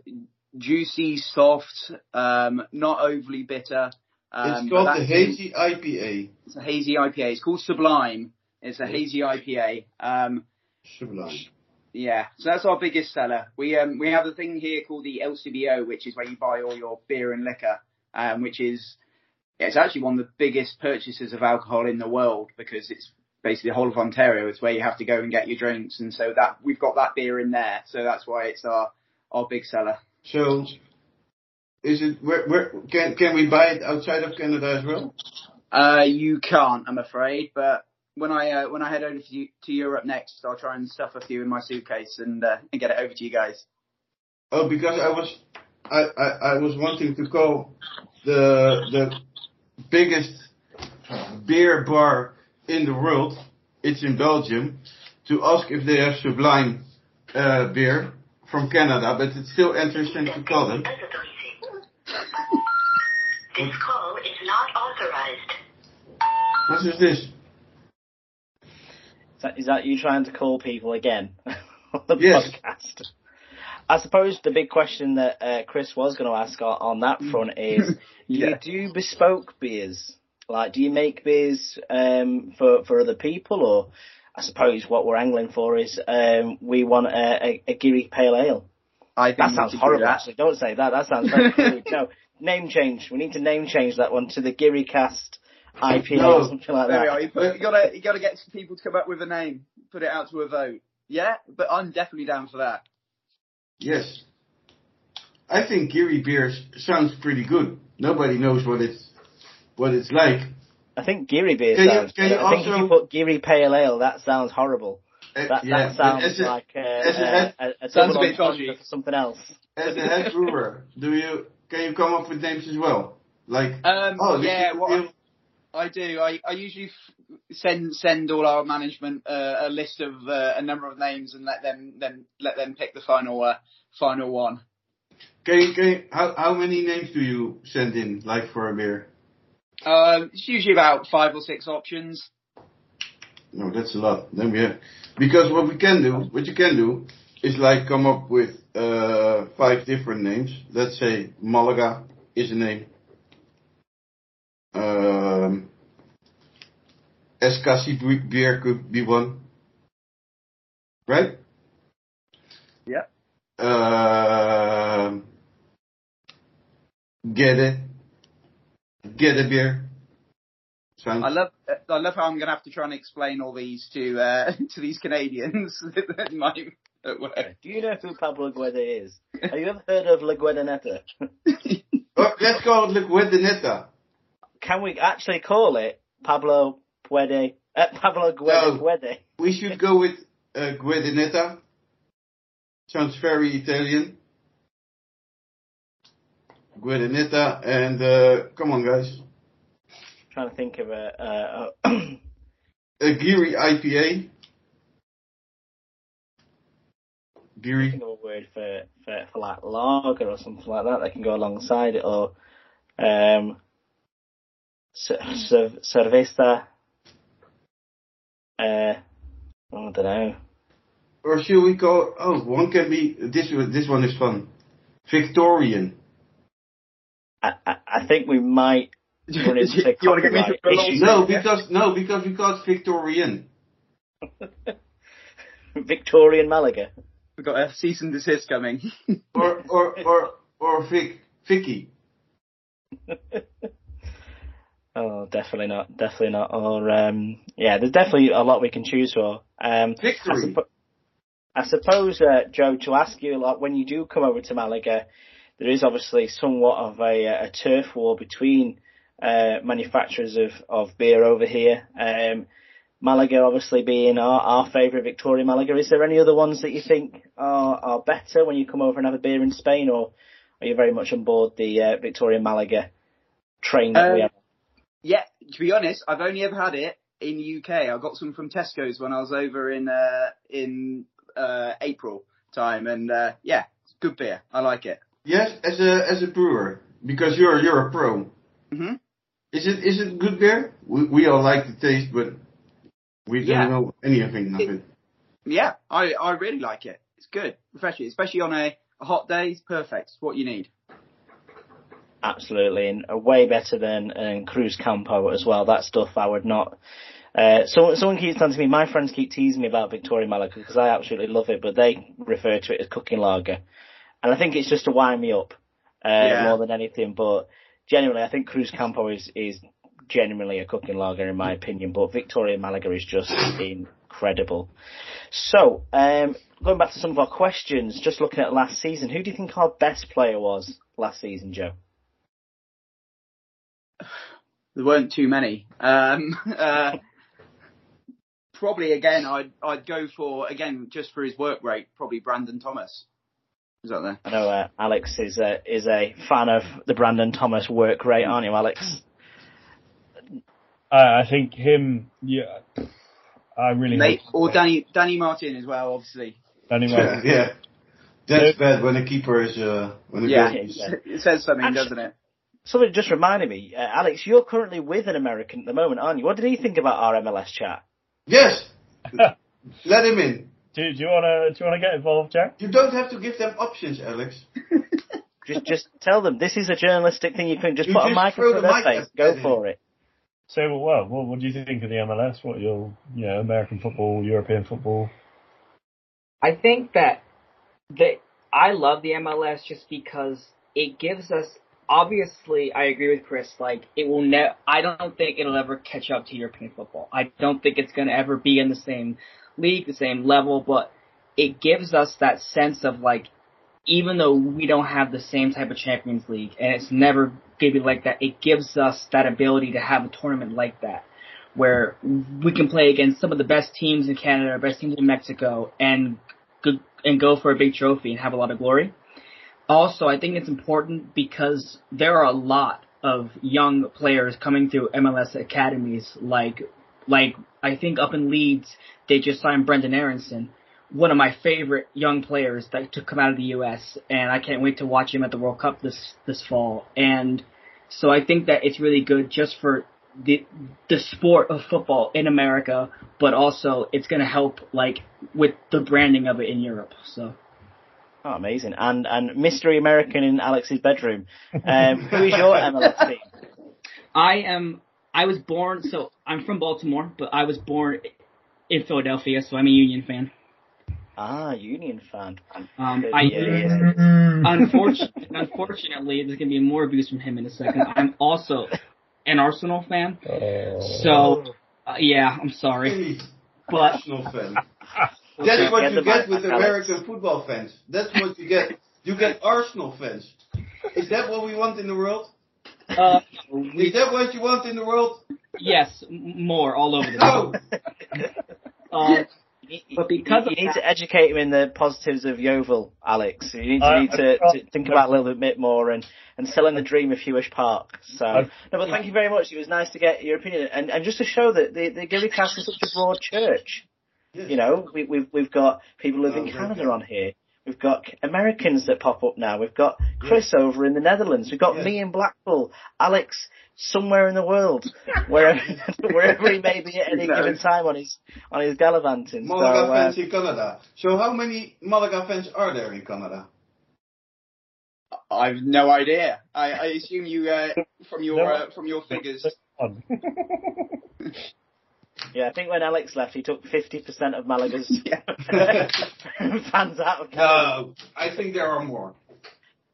juicy, soft, um, not overly bitter. Um, it's called the Hazy IPA. It's a hazy IPA. It's called Sublime. It's a hazy IPA. Um, Sublime. yeah, so that's our biggest seller. We um we have a thing here called the LCBO, which is where you buy all your beer and liquor, um, which is it's actually one of the biggest purchases of alcohol in the world because it's basically the whole of Ontario. It's where you have to go and get your drinks, and so that we've got that beer in there. So that's why it's our our big seller. So, is it where where can can we buy it outside of Canada as well? Uh, you can't, I'm afraid, but when I uh, when I head over to, to Europe next, I'll try and stuff a few in my suitcase and uh, and get it over to you guys. Oh, because I was I, I, I was wanting to call the the biggest beer bar in the world. It's in Belgium. To ask if they have Sublime uh, beer from Canada, but it's still interesting to call them. This call is not authorized. What is this? Is that, is that you trying to call people again [LAUGHS] on the Yes. podcast? I suppose the big question that uh, Chris was going to ask on, on that front [LAUGHS] is: Do you do bespoke beers? Like, do you make beers um, for for other people, or I suppose what we're angling for is um, we want a, a, a Geary Pale Ale. I think That sounds horrible. that. Actually, don't say that. That sounds very crude. No, name change. We need to name change that one to the GearyCast IP No. or something like There we that. are. You, put, you gotta you gotta get some people to come up with a name, put it out to a vote. Yeah, but I'm definitely down for that. Yes. I think Geary beer sounds pretty good. Nobody knows what it's what it's like. I think Geary beer Can you- sounds. can you good. I think if you put Geary Pale Ale, that sounds horrible. Uh, That, yeah, that sounds a, like uh, as a uh, a, a Sounds a bit dodgy. something else. as a head brewer, do you can you come up with names as well? Like Um, oh yeah, what real- I do. I, I usually f- send send all our management uh, a list of uh, a number of names and let them then let them pick the final uh, final one. Can you, can you, how how many names do you send in like for a beer? Um, it's usually about five or six options. No, that's a lot. Then we have because what we can do, what you can do, is like come up with uh five different names. Let's say Malaga is a name. Um, bre- beer could be one, right? Yeah. Um, Guede, Guede beer. Sounds. I love I love how I'm going to have to try and explain all these to uh, [LAUGHS] to these Canadians. [LAUGHS] at my at work. Do you know who Pablo Guede is? [LAUGHS] Have you ever heard of La Guedeneta? Oh, let's call it the Guedeneta. Can we actually call it Pablo Guede? Uh, Pablo Guede No. Guede. We should go with uh, Guedeneta. Sounds very Italian. Guedeneta and uh, come on guys, trying to think of a. Uh, [CLEARS THROAT] a a Geary IPA. Geary. think of a word for, for, for like lager or something like that that can go alongside it, or um, cer- cer- cerveza. Uh, I don't know. Or should we call? Oh, one can be. This one- this one is fun. Victorian. I, I, I think we might run into [LAUGHS] you wanna get me copyright a long. No, because no, because we got Victorian. [LAUGHS] Victorian Malaga. We've got a cease and desist coming. [LAUGHS] Or or or or Vic Vicky. [LAUGHS] Oh, definitely not. Definitely not. Or um, yeah, there's definitely a lot we can choose for. Um, I, Victory. suppo- I suppose, uh, Joe, to ask you, like, when you do come over to Malaga, there is obviously somewhat of a, a turf war between uh, manufacturers of, of beer over here. Um, Malaga obviously being our, our favourite Victoria Malaga. Is there any other ones that you think are, are better when you come over and have a beer in Spain, or are you very much on board the uh, Victoria Malaga train that we Um, have? yeah, to be honest, I've only ever had it in the UK. I got some from Tesco's when I was over in uh, in uh, April time, and uh, yeah, it's good beer. I like it. Yes, as a as a brewer, because you're you're a pro. hmm Is it is it good beer? We we all like the taste, but we Yeah. don't know anything of it. Yeah, I I really like it. It's good, refreshing, especially on a, a hot day. It's perfect. It's what you need. Absolutely, and uh, way better than um, Cruzcampo as well. That stuff I would not. Uh, someone, someone keeps telling me, my friends keep teasing me about Victoria Malaga because I absolutely love it, but they refer to it as cooking lager, and I think it's just to wind me up uh, Yeah. more than anything. But genuinely, I think Cruzcampo is is genuinely a cooking lager in my opinion, but Victoria Malaga is just [LAUGHS] incredible. So, um, going back to some of our questions, just looking at last season, who do you think our best player was last season, Joe? There weren't too many. Um, [LAUGHS] uh, probably again, I'd I'd go for again just for his work rate. Probably Brandon Thomas. Is that there? I know uh, Alex is a is a fan of the Brandon Thomas work rate, aren't you, Alex? I, I think him. Yeah, I really Mate, hope or Danny Danny Martin as well, obviously. Danny Yeah, Martin. yeah. That's bad when a keeper is uh when a Yeah, goalie is- Yeah. it says something, Actually- doesn't it? Somebody just reminded me, uh, Alex, you're currently with an American at the moment, aren't you? What did he think about our MLS chat? Yes. [LAUGHS] Let him in. Do, do you want to do you want to get involved, Jack? You don't have to give them options, Alex. [LAUGHS] Just just tell them this is a journalistic thing. You can just You put a just mic in front of their mic face. Go at him. for it. So, well, what, what do you think of the MLS? What your, you know, American football, European football? I think that that I love the MLS just because it gives us. Obviously, I agree with Chris. Like, it will ne- I don't think it'll ever catch up to European football. I don't think it's going to ever be in the same league, the same level. But it gives us that sense of like, even though we don't have the same type of Champions League, and it's never going to be like that, it gives us that ability to have a tournament like that where we can play against some of the best teams in Canada, best teams in Mexico, and and go for a big trophy and have a lot of glory. Also, I think it's important because there are a lot of young players coming through MLS academies. Like, like I think up in Leeds, they just signed Brenden Aaronson, one of my favorite young players that to come out of the U.S. And I can't wait to watch him at the World Cup this this fall. And so I think that it's really good just for the the sport of football in America, but also it's going to help like with the branding of it in Europe. So Oh, amazing! And and mystery American in Alex's bedroom. Um, who is your MLS team? I am I was born so I'm from Baltimore, but I was born in Philadelphia, so I'm a Union fan. Ah, Union fan. Um, I yeah, yeah. unfortunately, unfortunately, there's gonna be more abuse from him in a second. I'm also an Arsenal fan, Oh. so uh, yeah, I'm sorry, but Arsenal fan. [LAUGHS] That's what you get with American football fans. That's what you get. You get Arsenal fans. Is that what we want in the world? uh, Is that what you want in the world? yes, more all over the No. place. Um, But because you, you need that- to educate him in the positives of Yeovil, Alex. You need to, I- need to, to think about it a little bit more and, and selling the dream of Huish Park. So, I- no, but thank you very much. It was nice to get your opinion and, and just to show that the, the GearyCast is such a broad church. You know, we, we've we've got people living in Oh, Canada on here. We've got Americans that pop up now. We've got Chris over in the Netherlands. We've got Yes. me in Blackpool. Alex somewhere in the world, [LAUGHS] wherever wherever he may be at any given time on his on his gallivanting. Malaga so, uh, in Canada. So how many Malaga fans are there in Canada? I've no idea. I, I assume you uh, from your No. uh, from your figures. [LAUGHS] [LAUGHS] On. Yeah, I think when Alex left, he took 50% of Malaga's [LAUGHS] [LAUGHS] fans out of No, I think there are more.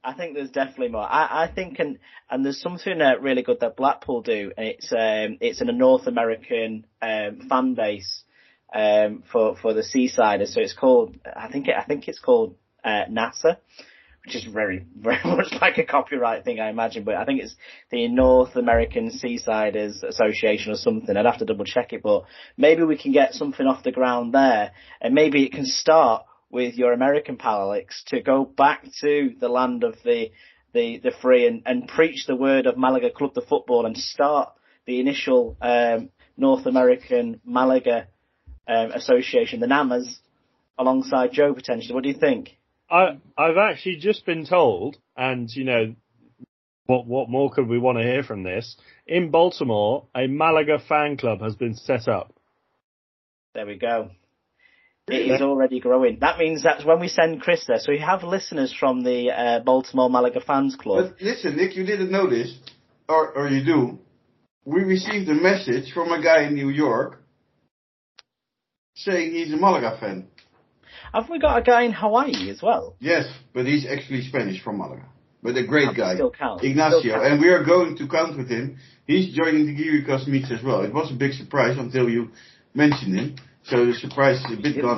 I think there's definitely more. I, I think, and and there's something uh, really good that Blackpool do, and it's um, it's in a North American um, fan base um, for for the Seasiders. So it's called, I think it, I think it's called uh, NASA, which is very [LAUGHS] very much like a copyright thing, I imagine. But I think it's the North American Seasiders Association or something. I'd have to double check it, but maybe we can get something off the ground there, and maybe it can start with your American pal Alex to go back to the land of the the, the free and, and preach the word of Malaga Club the Football and start the initial um, North American Malaga um, Association, the NAMAs, alongside Joe potentially. What do you think? I I've actually just been told, and you know, what what more could we want to hear from this? In Baltimore, a Malaga fan club has been set up. There we go. It is already growing. That means that when we send Chris there, so we have listeners from the uh, Baltimore Malaga Fans Club. But listen, Nick, you didn't know this, or or you do. We received a message from a guy in New York saying he's a Malaga fan. Have we got a guy in Hawaii as well? Yes, but he's actually Spanish from Malaga. But a great That guy, still counts. Still Ignacio, counts. and we are going to count with him. He's joining the GearyCast meets as well. It was a big surprise until you mentioned him, so the surprise is a bit gone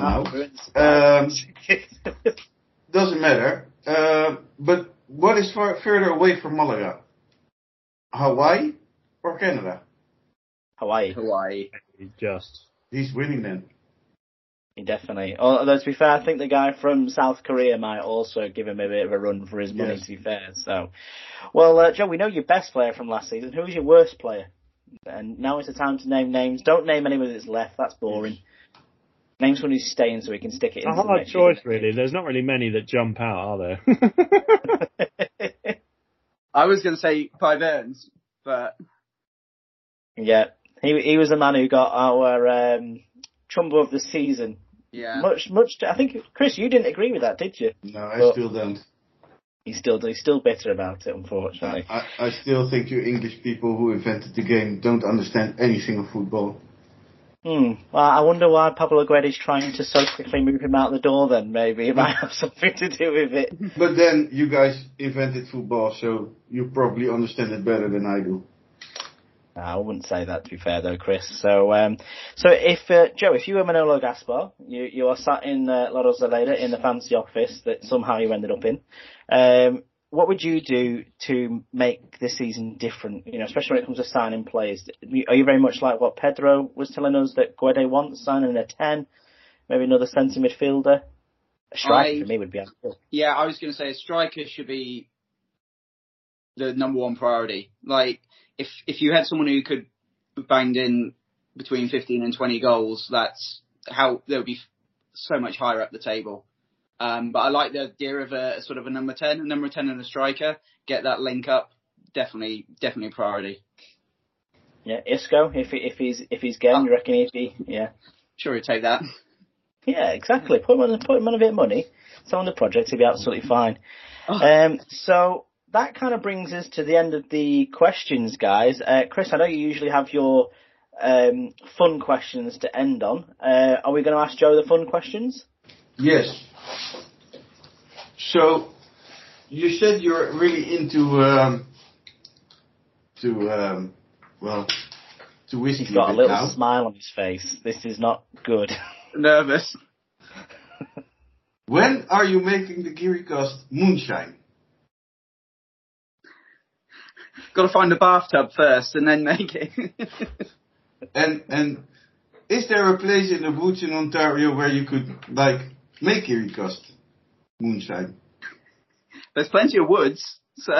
now. Um, [LAUGHS] doesn't matter. Uh, but what is far further away from Malaga? Hawaii or Canada? Hawaii. Hawaii. Just He's winning then. Definitely. Although to be fair, I think the guy from South Korea might also give him a bit of a run for his money. Yes. To be fair, so well, uh, Joe, we know your best player from last season. Who was your worst player? And now is the time to name names. Don't name anyone that's left. That's boring. Name someone who's staying so we can stick it It's a in. hard choice, really. There's not really many that jump out, are there? [LAUGHS] I was going to say Peybernes, but yeah, he he was the man who got our um, Trumbo of the season. Yeah. Much, much. I think Chris, you didn't agree with that, did you? No, I Well- still don't. He's still he's still bitter about it, unfortunately. I, I still think you English people who invented the game don't understand anything of football. Hmm. Well, I wonder why Pablo Guede's trying to so quickly move him out the door. Then maybe it might have [LAUGHS] something to do with it. But then you guys invented football, so you probably understand it better than I do. I wouldn't say that to be fair though, Chris. So, um, so if uh, Joe, if you were Manolo Gaspar, you you are sat in uh, La Rosaleda in the fancy office that somehow you ended up in. Um, what would you do to make this season different? You know, especially when it comes to signing players. Are you very much like what Pedro was telling us that Guede wants, signing a ten, maybe another centre midfielder? A striker I- for me would be ideal. Yeah, I was going to say a striker should be the number one priority. Like, if if you had someone who could banged in between 15 and 20 goals, that's how they would be so much higher up the table. Um, but I like the idea of a sort of a number 10, a number 10 and a striker. Get that link up. Definitely, definitely a priority. Yeah, Isco, if he, if he's if he's game, you reckon he'd be yeah. Sure, he'd take that. Yeah, exactly. Put him on put him on a bit of money. It's on the project, he'll be absolutely fine. Oh. Um, so that kind of brings us to the end of the questions, guys. Uh, Chris, I know you usually have your um, fun questions to end on. Uh, are we going to ask Joe the fun questions? Yes. So, you said you're really into um, to um, well to whiskey He's got a little now. smile on his face. This is not good. [LAUGHS] Nervous. [LAUGHS] When are you making the GearyCast moonshine? Got to find a bathtub first and then make it. [LAUGHS] And and is there a place in the woods in Ontario where you could like make GearyCast moonshine? there's plenty of woods, so [LAUGHS]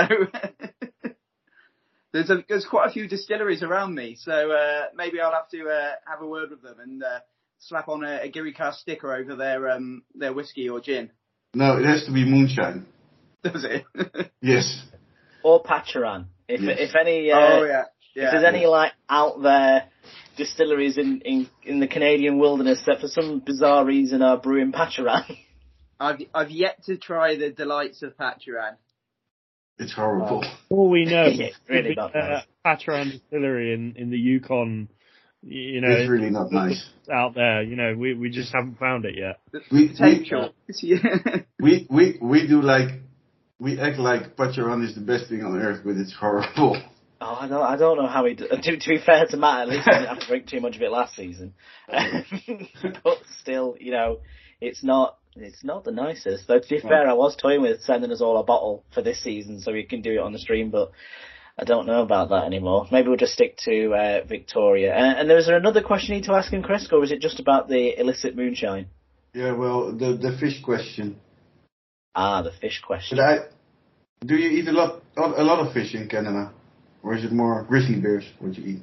there's a, there's quite a few distilleries around me. So uh, maybe I'll have to uh, have a word with them and uh, slap on a, a GearyCast sticker over their um, their whiskey or gin. No, it has to be moonshine. [LAUGHS] Does it? Yes. Or Pacharan. If Yes. if any, uh, oh yeah, yeah. if there's any like out there distilleries in, in in the Canadian wilderness that for some bizarre reason are brewing Pacharan. [LAUGHS] I've I've yet to try the delights of Pacharan. It's horrible. All we know, [LAUGHS] Yeah, really could be, not uh, nice. Patron Distillery in in the Yukon. You know, it's really not nice. out there. You know, we we just haven't found it yet. We, we, potential. yeah. [LAUGHS] we, we, we do like, we act like Pacharan is the best thing on earth, but it's horrible. [LAUGHS] Oh, I don't, I don't know how he. d- [LAUGHS] To, to be fair to Matt, at least he didn't have to drink too much of it last season. [LAUGHS] but still, you know, it's not. It's not the nicest. Though to be fair, I was toying with sending us all a bottle for this season so we can do it on the stream, but I don't know about that anymore. Maybe we'll just stick to uh, Victoria. Uh, and there was there another question you need to ask him, Chris, or is it just about the illicit moonshine? Yeah, well, the, the fish question. Ah, the fish question. I, do you eat a lot, a lot of fish in Canada? Or is it more grizzly bears what you eat?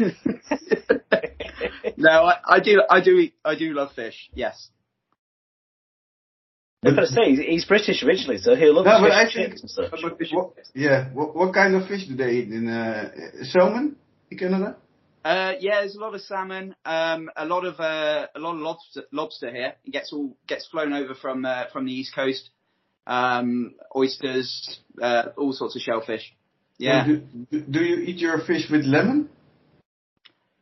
[LAUGHS] no, I, I do. I do. eat- I do love fish. Yes. I've got to say, he's, he's British originally, so he'll love No, but fish I and think- chips and such. I'm fish- What, yeah, what, what kind of fish do they eat in uh, salmon in Canada? Uh, yeah, there's a lot of salmon, um, a lot of uh, a lot of lobster, lobster here. It gets all gets flown over from uh, from the east coast. Um, oysters, uh, all sorts of shellfish. Yeah, Do, do, do you eat your fish with lemon?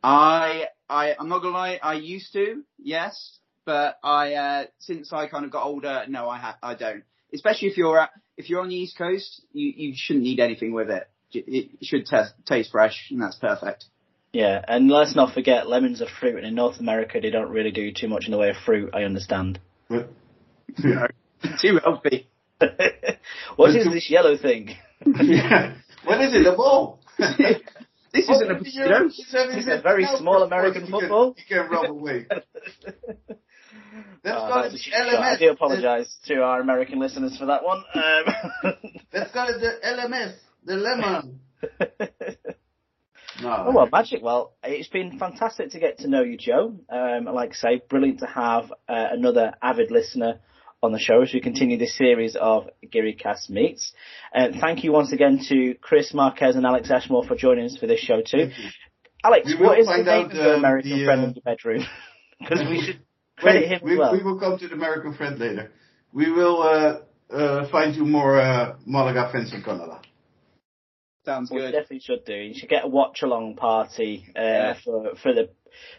I I I'm not gonna lie, I used to, yes, but I uh, since I kind of got older, no, I ha- I don't. Especially if you're at, if you're on the east coast, you you shouldn't need anything with it. It it should ta taste fresh, and that's perfect. Yeah, and let's not forget lemons are fruit, and in North America they don't really do too much in the way of fruit. I understand. But, [LAUGHS] Too healthy. What is this yellow thing? yeah. What is it? The ball? [LAUGHS] This isn't a potato. It's a very small American football. You can rub away. Let's Oh, call that it was the cheap. I do apologise to our American listeners for that one. Um, Let's call it the LMS. The lemon. No. [LAUGHS] Oh well, magic. Well, it's been fantastic to get to know you, Joe. Um, like I say, brilliant to have uh, another avid listener on the show as we continue this series of GearyCast meets. And thank you once again to Chris Marquez and Alex Ashmore for joining us for this show too. Alex, what is the name out, of your um, American the, friend uh, in your bedroom? [LAUGHS] Because we should credit Wait, him we, well. we will come to the American friend later. We will uh, uh, find you more uh, Malaga fans in Canada. Sounds We good. definitely should do. You should get a watch along party uh, Yeah. for for the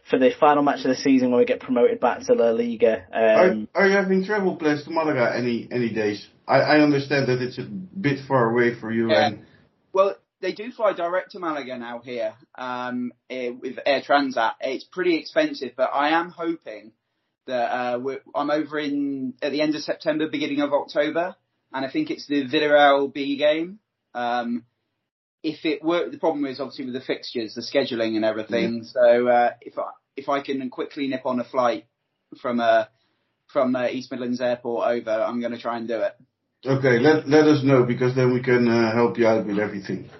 for the final match of the season when we get promoted back to La Liga. Um, are, are you having travel plans to Malaga any any days? I, I understand that it's a bit far away for you. Yeah. And Well, they do fly direct to Malaga now here um, eh, with Air Transat. It's pretty expensive, but I am hoping that uh, we're, I'm over in at the end of September, beginning of October, and I think it's the Villarreal B game. Um, if it were, the problem is obviously with the fixtures, the scheduling and everything. So uh, if I if I can quickly nip on a flight from uh, from uh, East Midlands Airport over, I'm going to try and do it. okay, let let us know because then we can uh, help you out with everything.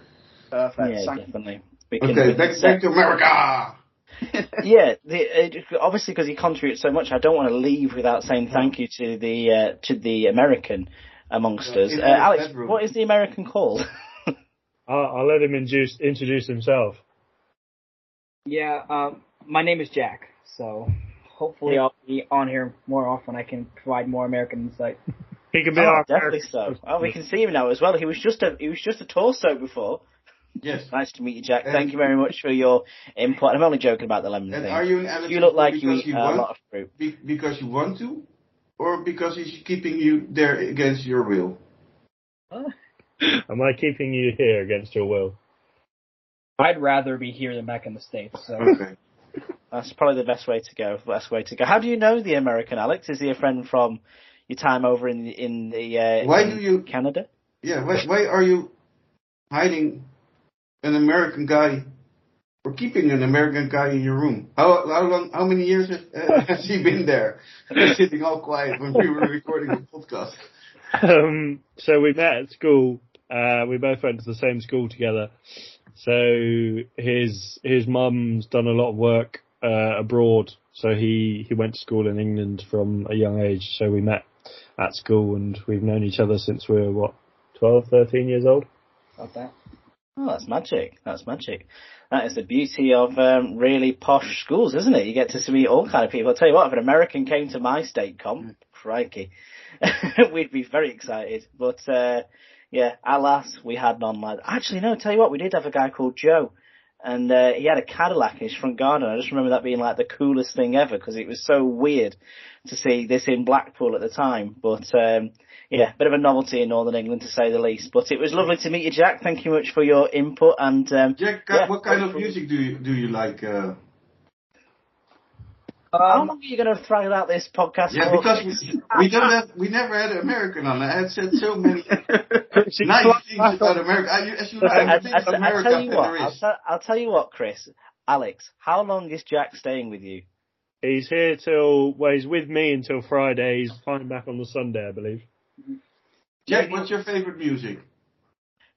Perfect. yeah, Thank definitely. We can- Okay, we can back back to America. [LAUGHS] yeah, the, it, obviously because he contributes so much, I don't want to leave without saying thank you to the uh, to the American amongst Yeah, us. Uh, Alex, bedroom. what is the American called? [LAUGHS] I'll, I'll let him introduce, introduce himself. Yeah, um, my name is Jack, so hopefully I'll be on here more often. I can provide more American insight. [LAUGHS] He can be oh, our definitely so. Oh, we can see him now as well. He was just a he was just a torso before. Yes. [LAUGHS] Nice to meet you, Jack. And- Thank you very much for your input. I'm only joking about the lemon And thing. are you an Alex you look like you eat you a want lot of fruit. be, because you want to, or because he's keeping you there against your will? Am I keeping you here against your will? I'd rather be here than back in the States, so. Okay. That's probably the best way to go. Best way to go. How do you know the American Alex? Is he a friend from your time over in the, in the uh, Why in do you- Canada? Yeah. Why why are you hiding an American guy or keeping an American guy in your room? How how long? How many years has, uh, [LAUGHS] has he been there? Sitting all quiet when we were recording the podcast. [LAUGHS] Um, so we met at school. Uh, we both went to the same school together. So his his mum's done a lot of work uh, abroad. So he he went to school in England from a young age. So we met at school, and we've known each other since we were what 12, 13 years old. About that. Oh, that's magic. That's magic. That is the beauty of um, really posh schools, isn't it? You get to meet all kind of people. I'll tell you what, if an American came to my state com, crikey, [LAUGHS] we'd be very excited. But uh, yeah, alas, we had none like Actually, no, tell you what, we did have a guy called Joe. And uh, he had a Cadillac in his front garden. I just remember that being like the coolest thing ever because it was so weird to see this in Blackpool at the time. But um, yeah, bit of a novelty in Northern England to say the least. But it was lovely to meet you, Jack. Thank you much for your input. And um, Jack, yeah, what kind of music do you do you like? Uh, How Um, long are you going to drag out this podcast yeah, for? because we, we [LAUGHS] don't have we never had an American on. I had said so many [LAUGHS] She nice flies things about on- America. I, as you I, I'm I, the biggest I, I America tell you fan what, there I'll, is. tell- I'll tell you what, Chris. Alex, how long is Jack staying with you? He's here till, well, he's with me until Friday. He's flying back on the Sunday, I believe. Jack, what's your favorite music?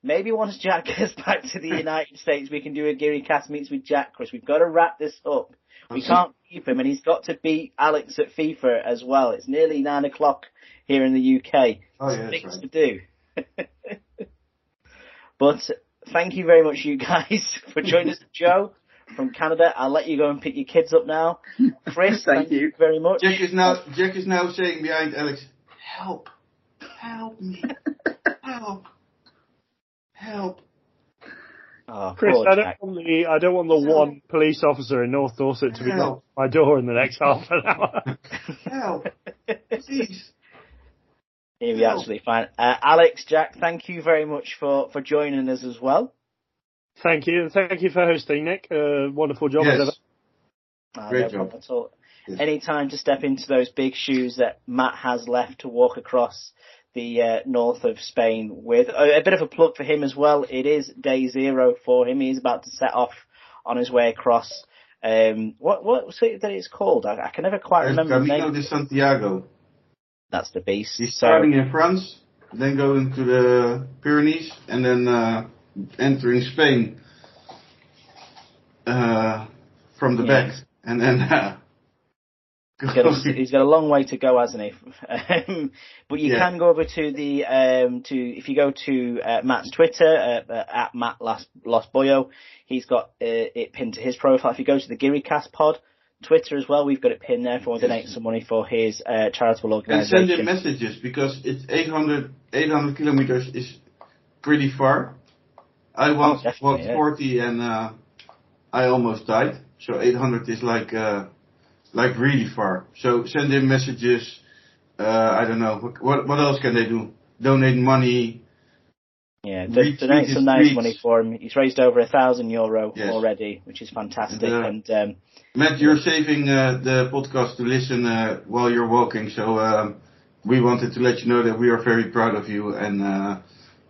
Maybe once Jack [LAUGHS] gets back to the United States, we can do a Geary Cast meets with Jack, Chris. We've got to wrap this up. We can't keep him, and he's got to beat Alex at FIFA as well. It's nearly nine o'clock here in the UK. Oh yeah, Things right. to do. [LAUGHS] but thank you very much, you guys, [LAUGHS] for joining us. Joe from Canada, I'll let you go and pick your kids up now. Chris, [LAUGHS] Thank thank, you. very much. Jack is now Jack is now saying behind Alex, help, help me, help, help. Oh, Chris, I don't want the I don't want the one police officer in North Dorset to be knocking at my door in the next [LAUGHS] half an hour. Help, please. [LAUGHS] He'll be absolutely fine. Uh, Alex, Jack, thank you very much for, for joining us as well. Thank you, and thank you for hosting, Nick. Uh, wonderful job as ever. Yes, Uh, Great no job. problem at all. Yes. Any time to step into those big shoes that Matt has left to walk across the uh, north of Spain with. A, a bit of a plug for him as well. It is day zero for him. He's about to set off on his way across. Um, what what was it that it's called? I, I can never quite remember Camino name. de Santiago. That's the beast. He's So starting in France, then going to the Pyrenees, and then uh, entering Spain uh, from the Yeah. back, and then uh, He's got, a, [LAUGHS] he's got a long way to go, hasn't he? [LAUGHS] Um, but you Yeah. can go over to the um, to if you go to uh, Matt's Twitter uh, uh, at Matt Las, Los Boyo, he's got uh, it pinned to his profile. If you go to the GearyCast Pod Twitter as well, we've got it pinned there. If you want to Yes. donate some money for his uh, charitable organization. and send him messages because it's 800, 800 kilometers is pretty far. I once Oh, walked yeah. 40 and uh, I almost died. So 800 is like uh, like really far. So send him messages. Uh, I don't know what what else can they do? Donate money. Yeah, do- donate some nice tweets. money for him. He's raised over a thousand euro Yes. already, which is fantastic. And, uh, And um, Matt, you're saving uh, the podcast to listen uh, while you're walking, so um, we wanted to let you know that we are very proud of you, and uh,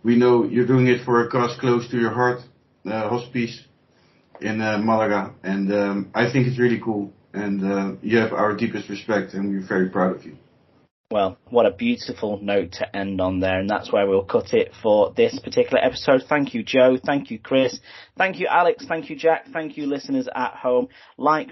we know you're doing it for a cause close to your heart, uh, hospice in uh, Malaga, and um, I think it's really cool, and uh, you have our deepest respect, and we're very proud of you. Well, what a beautiful note to end on there, and that's where we'll cut it for this particular episode. Thank you, Joe. Thank you, Chris. Thank you, Alex. Thank you, Jack. Thank you, listeners at home. Like,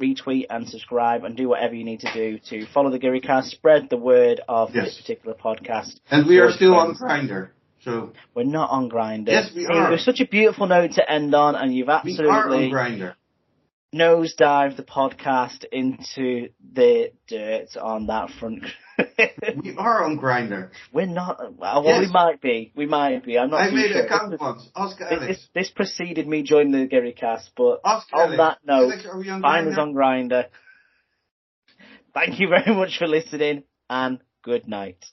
retweet, and subscribe, and do whatever you need to do to follow the GearyCast, spread the word of Yes. this particular podcast. And we are still on. Grindr, so We're not on Grindr. Yes, we are. It was such a beautiful note to end on, and you've we are on absolutely Grindr. Nosedive the podcast into the dirt on that front. [LAUGHS] We are on Grindr. We're not. Well, we might be. We might be. I'm not I made sure. account once. Ask This, Alex. this, this preceded me joining the GearyCast, but Ask on Alex. that note, Alex, on find us on Grindr. Thank you very much for listening, and good night.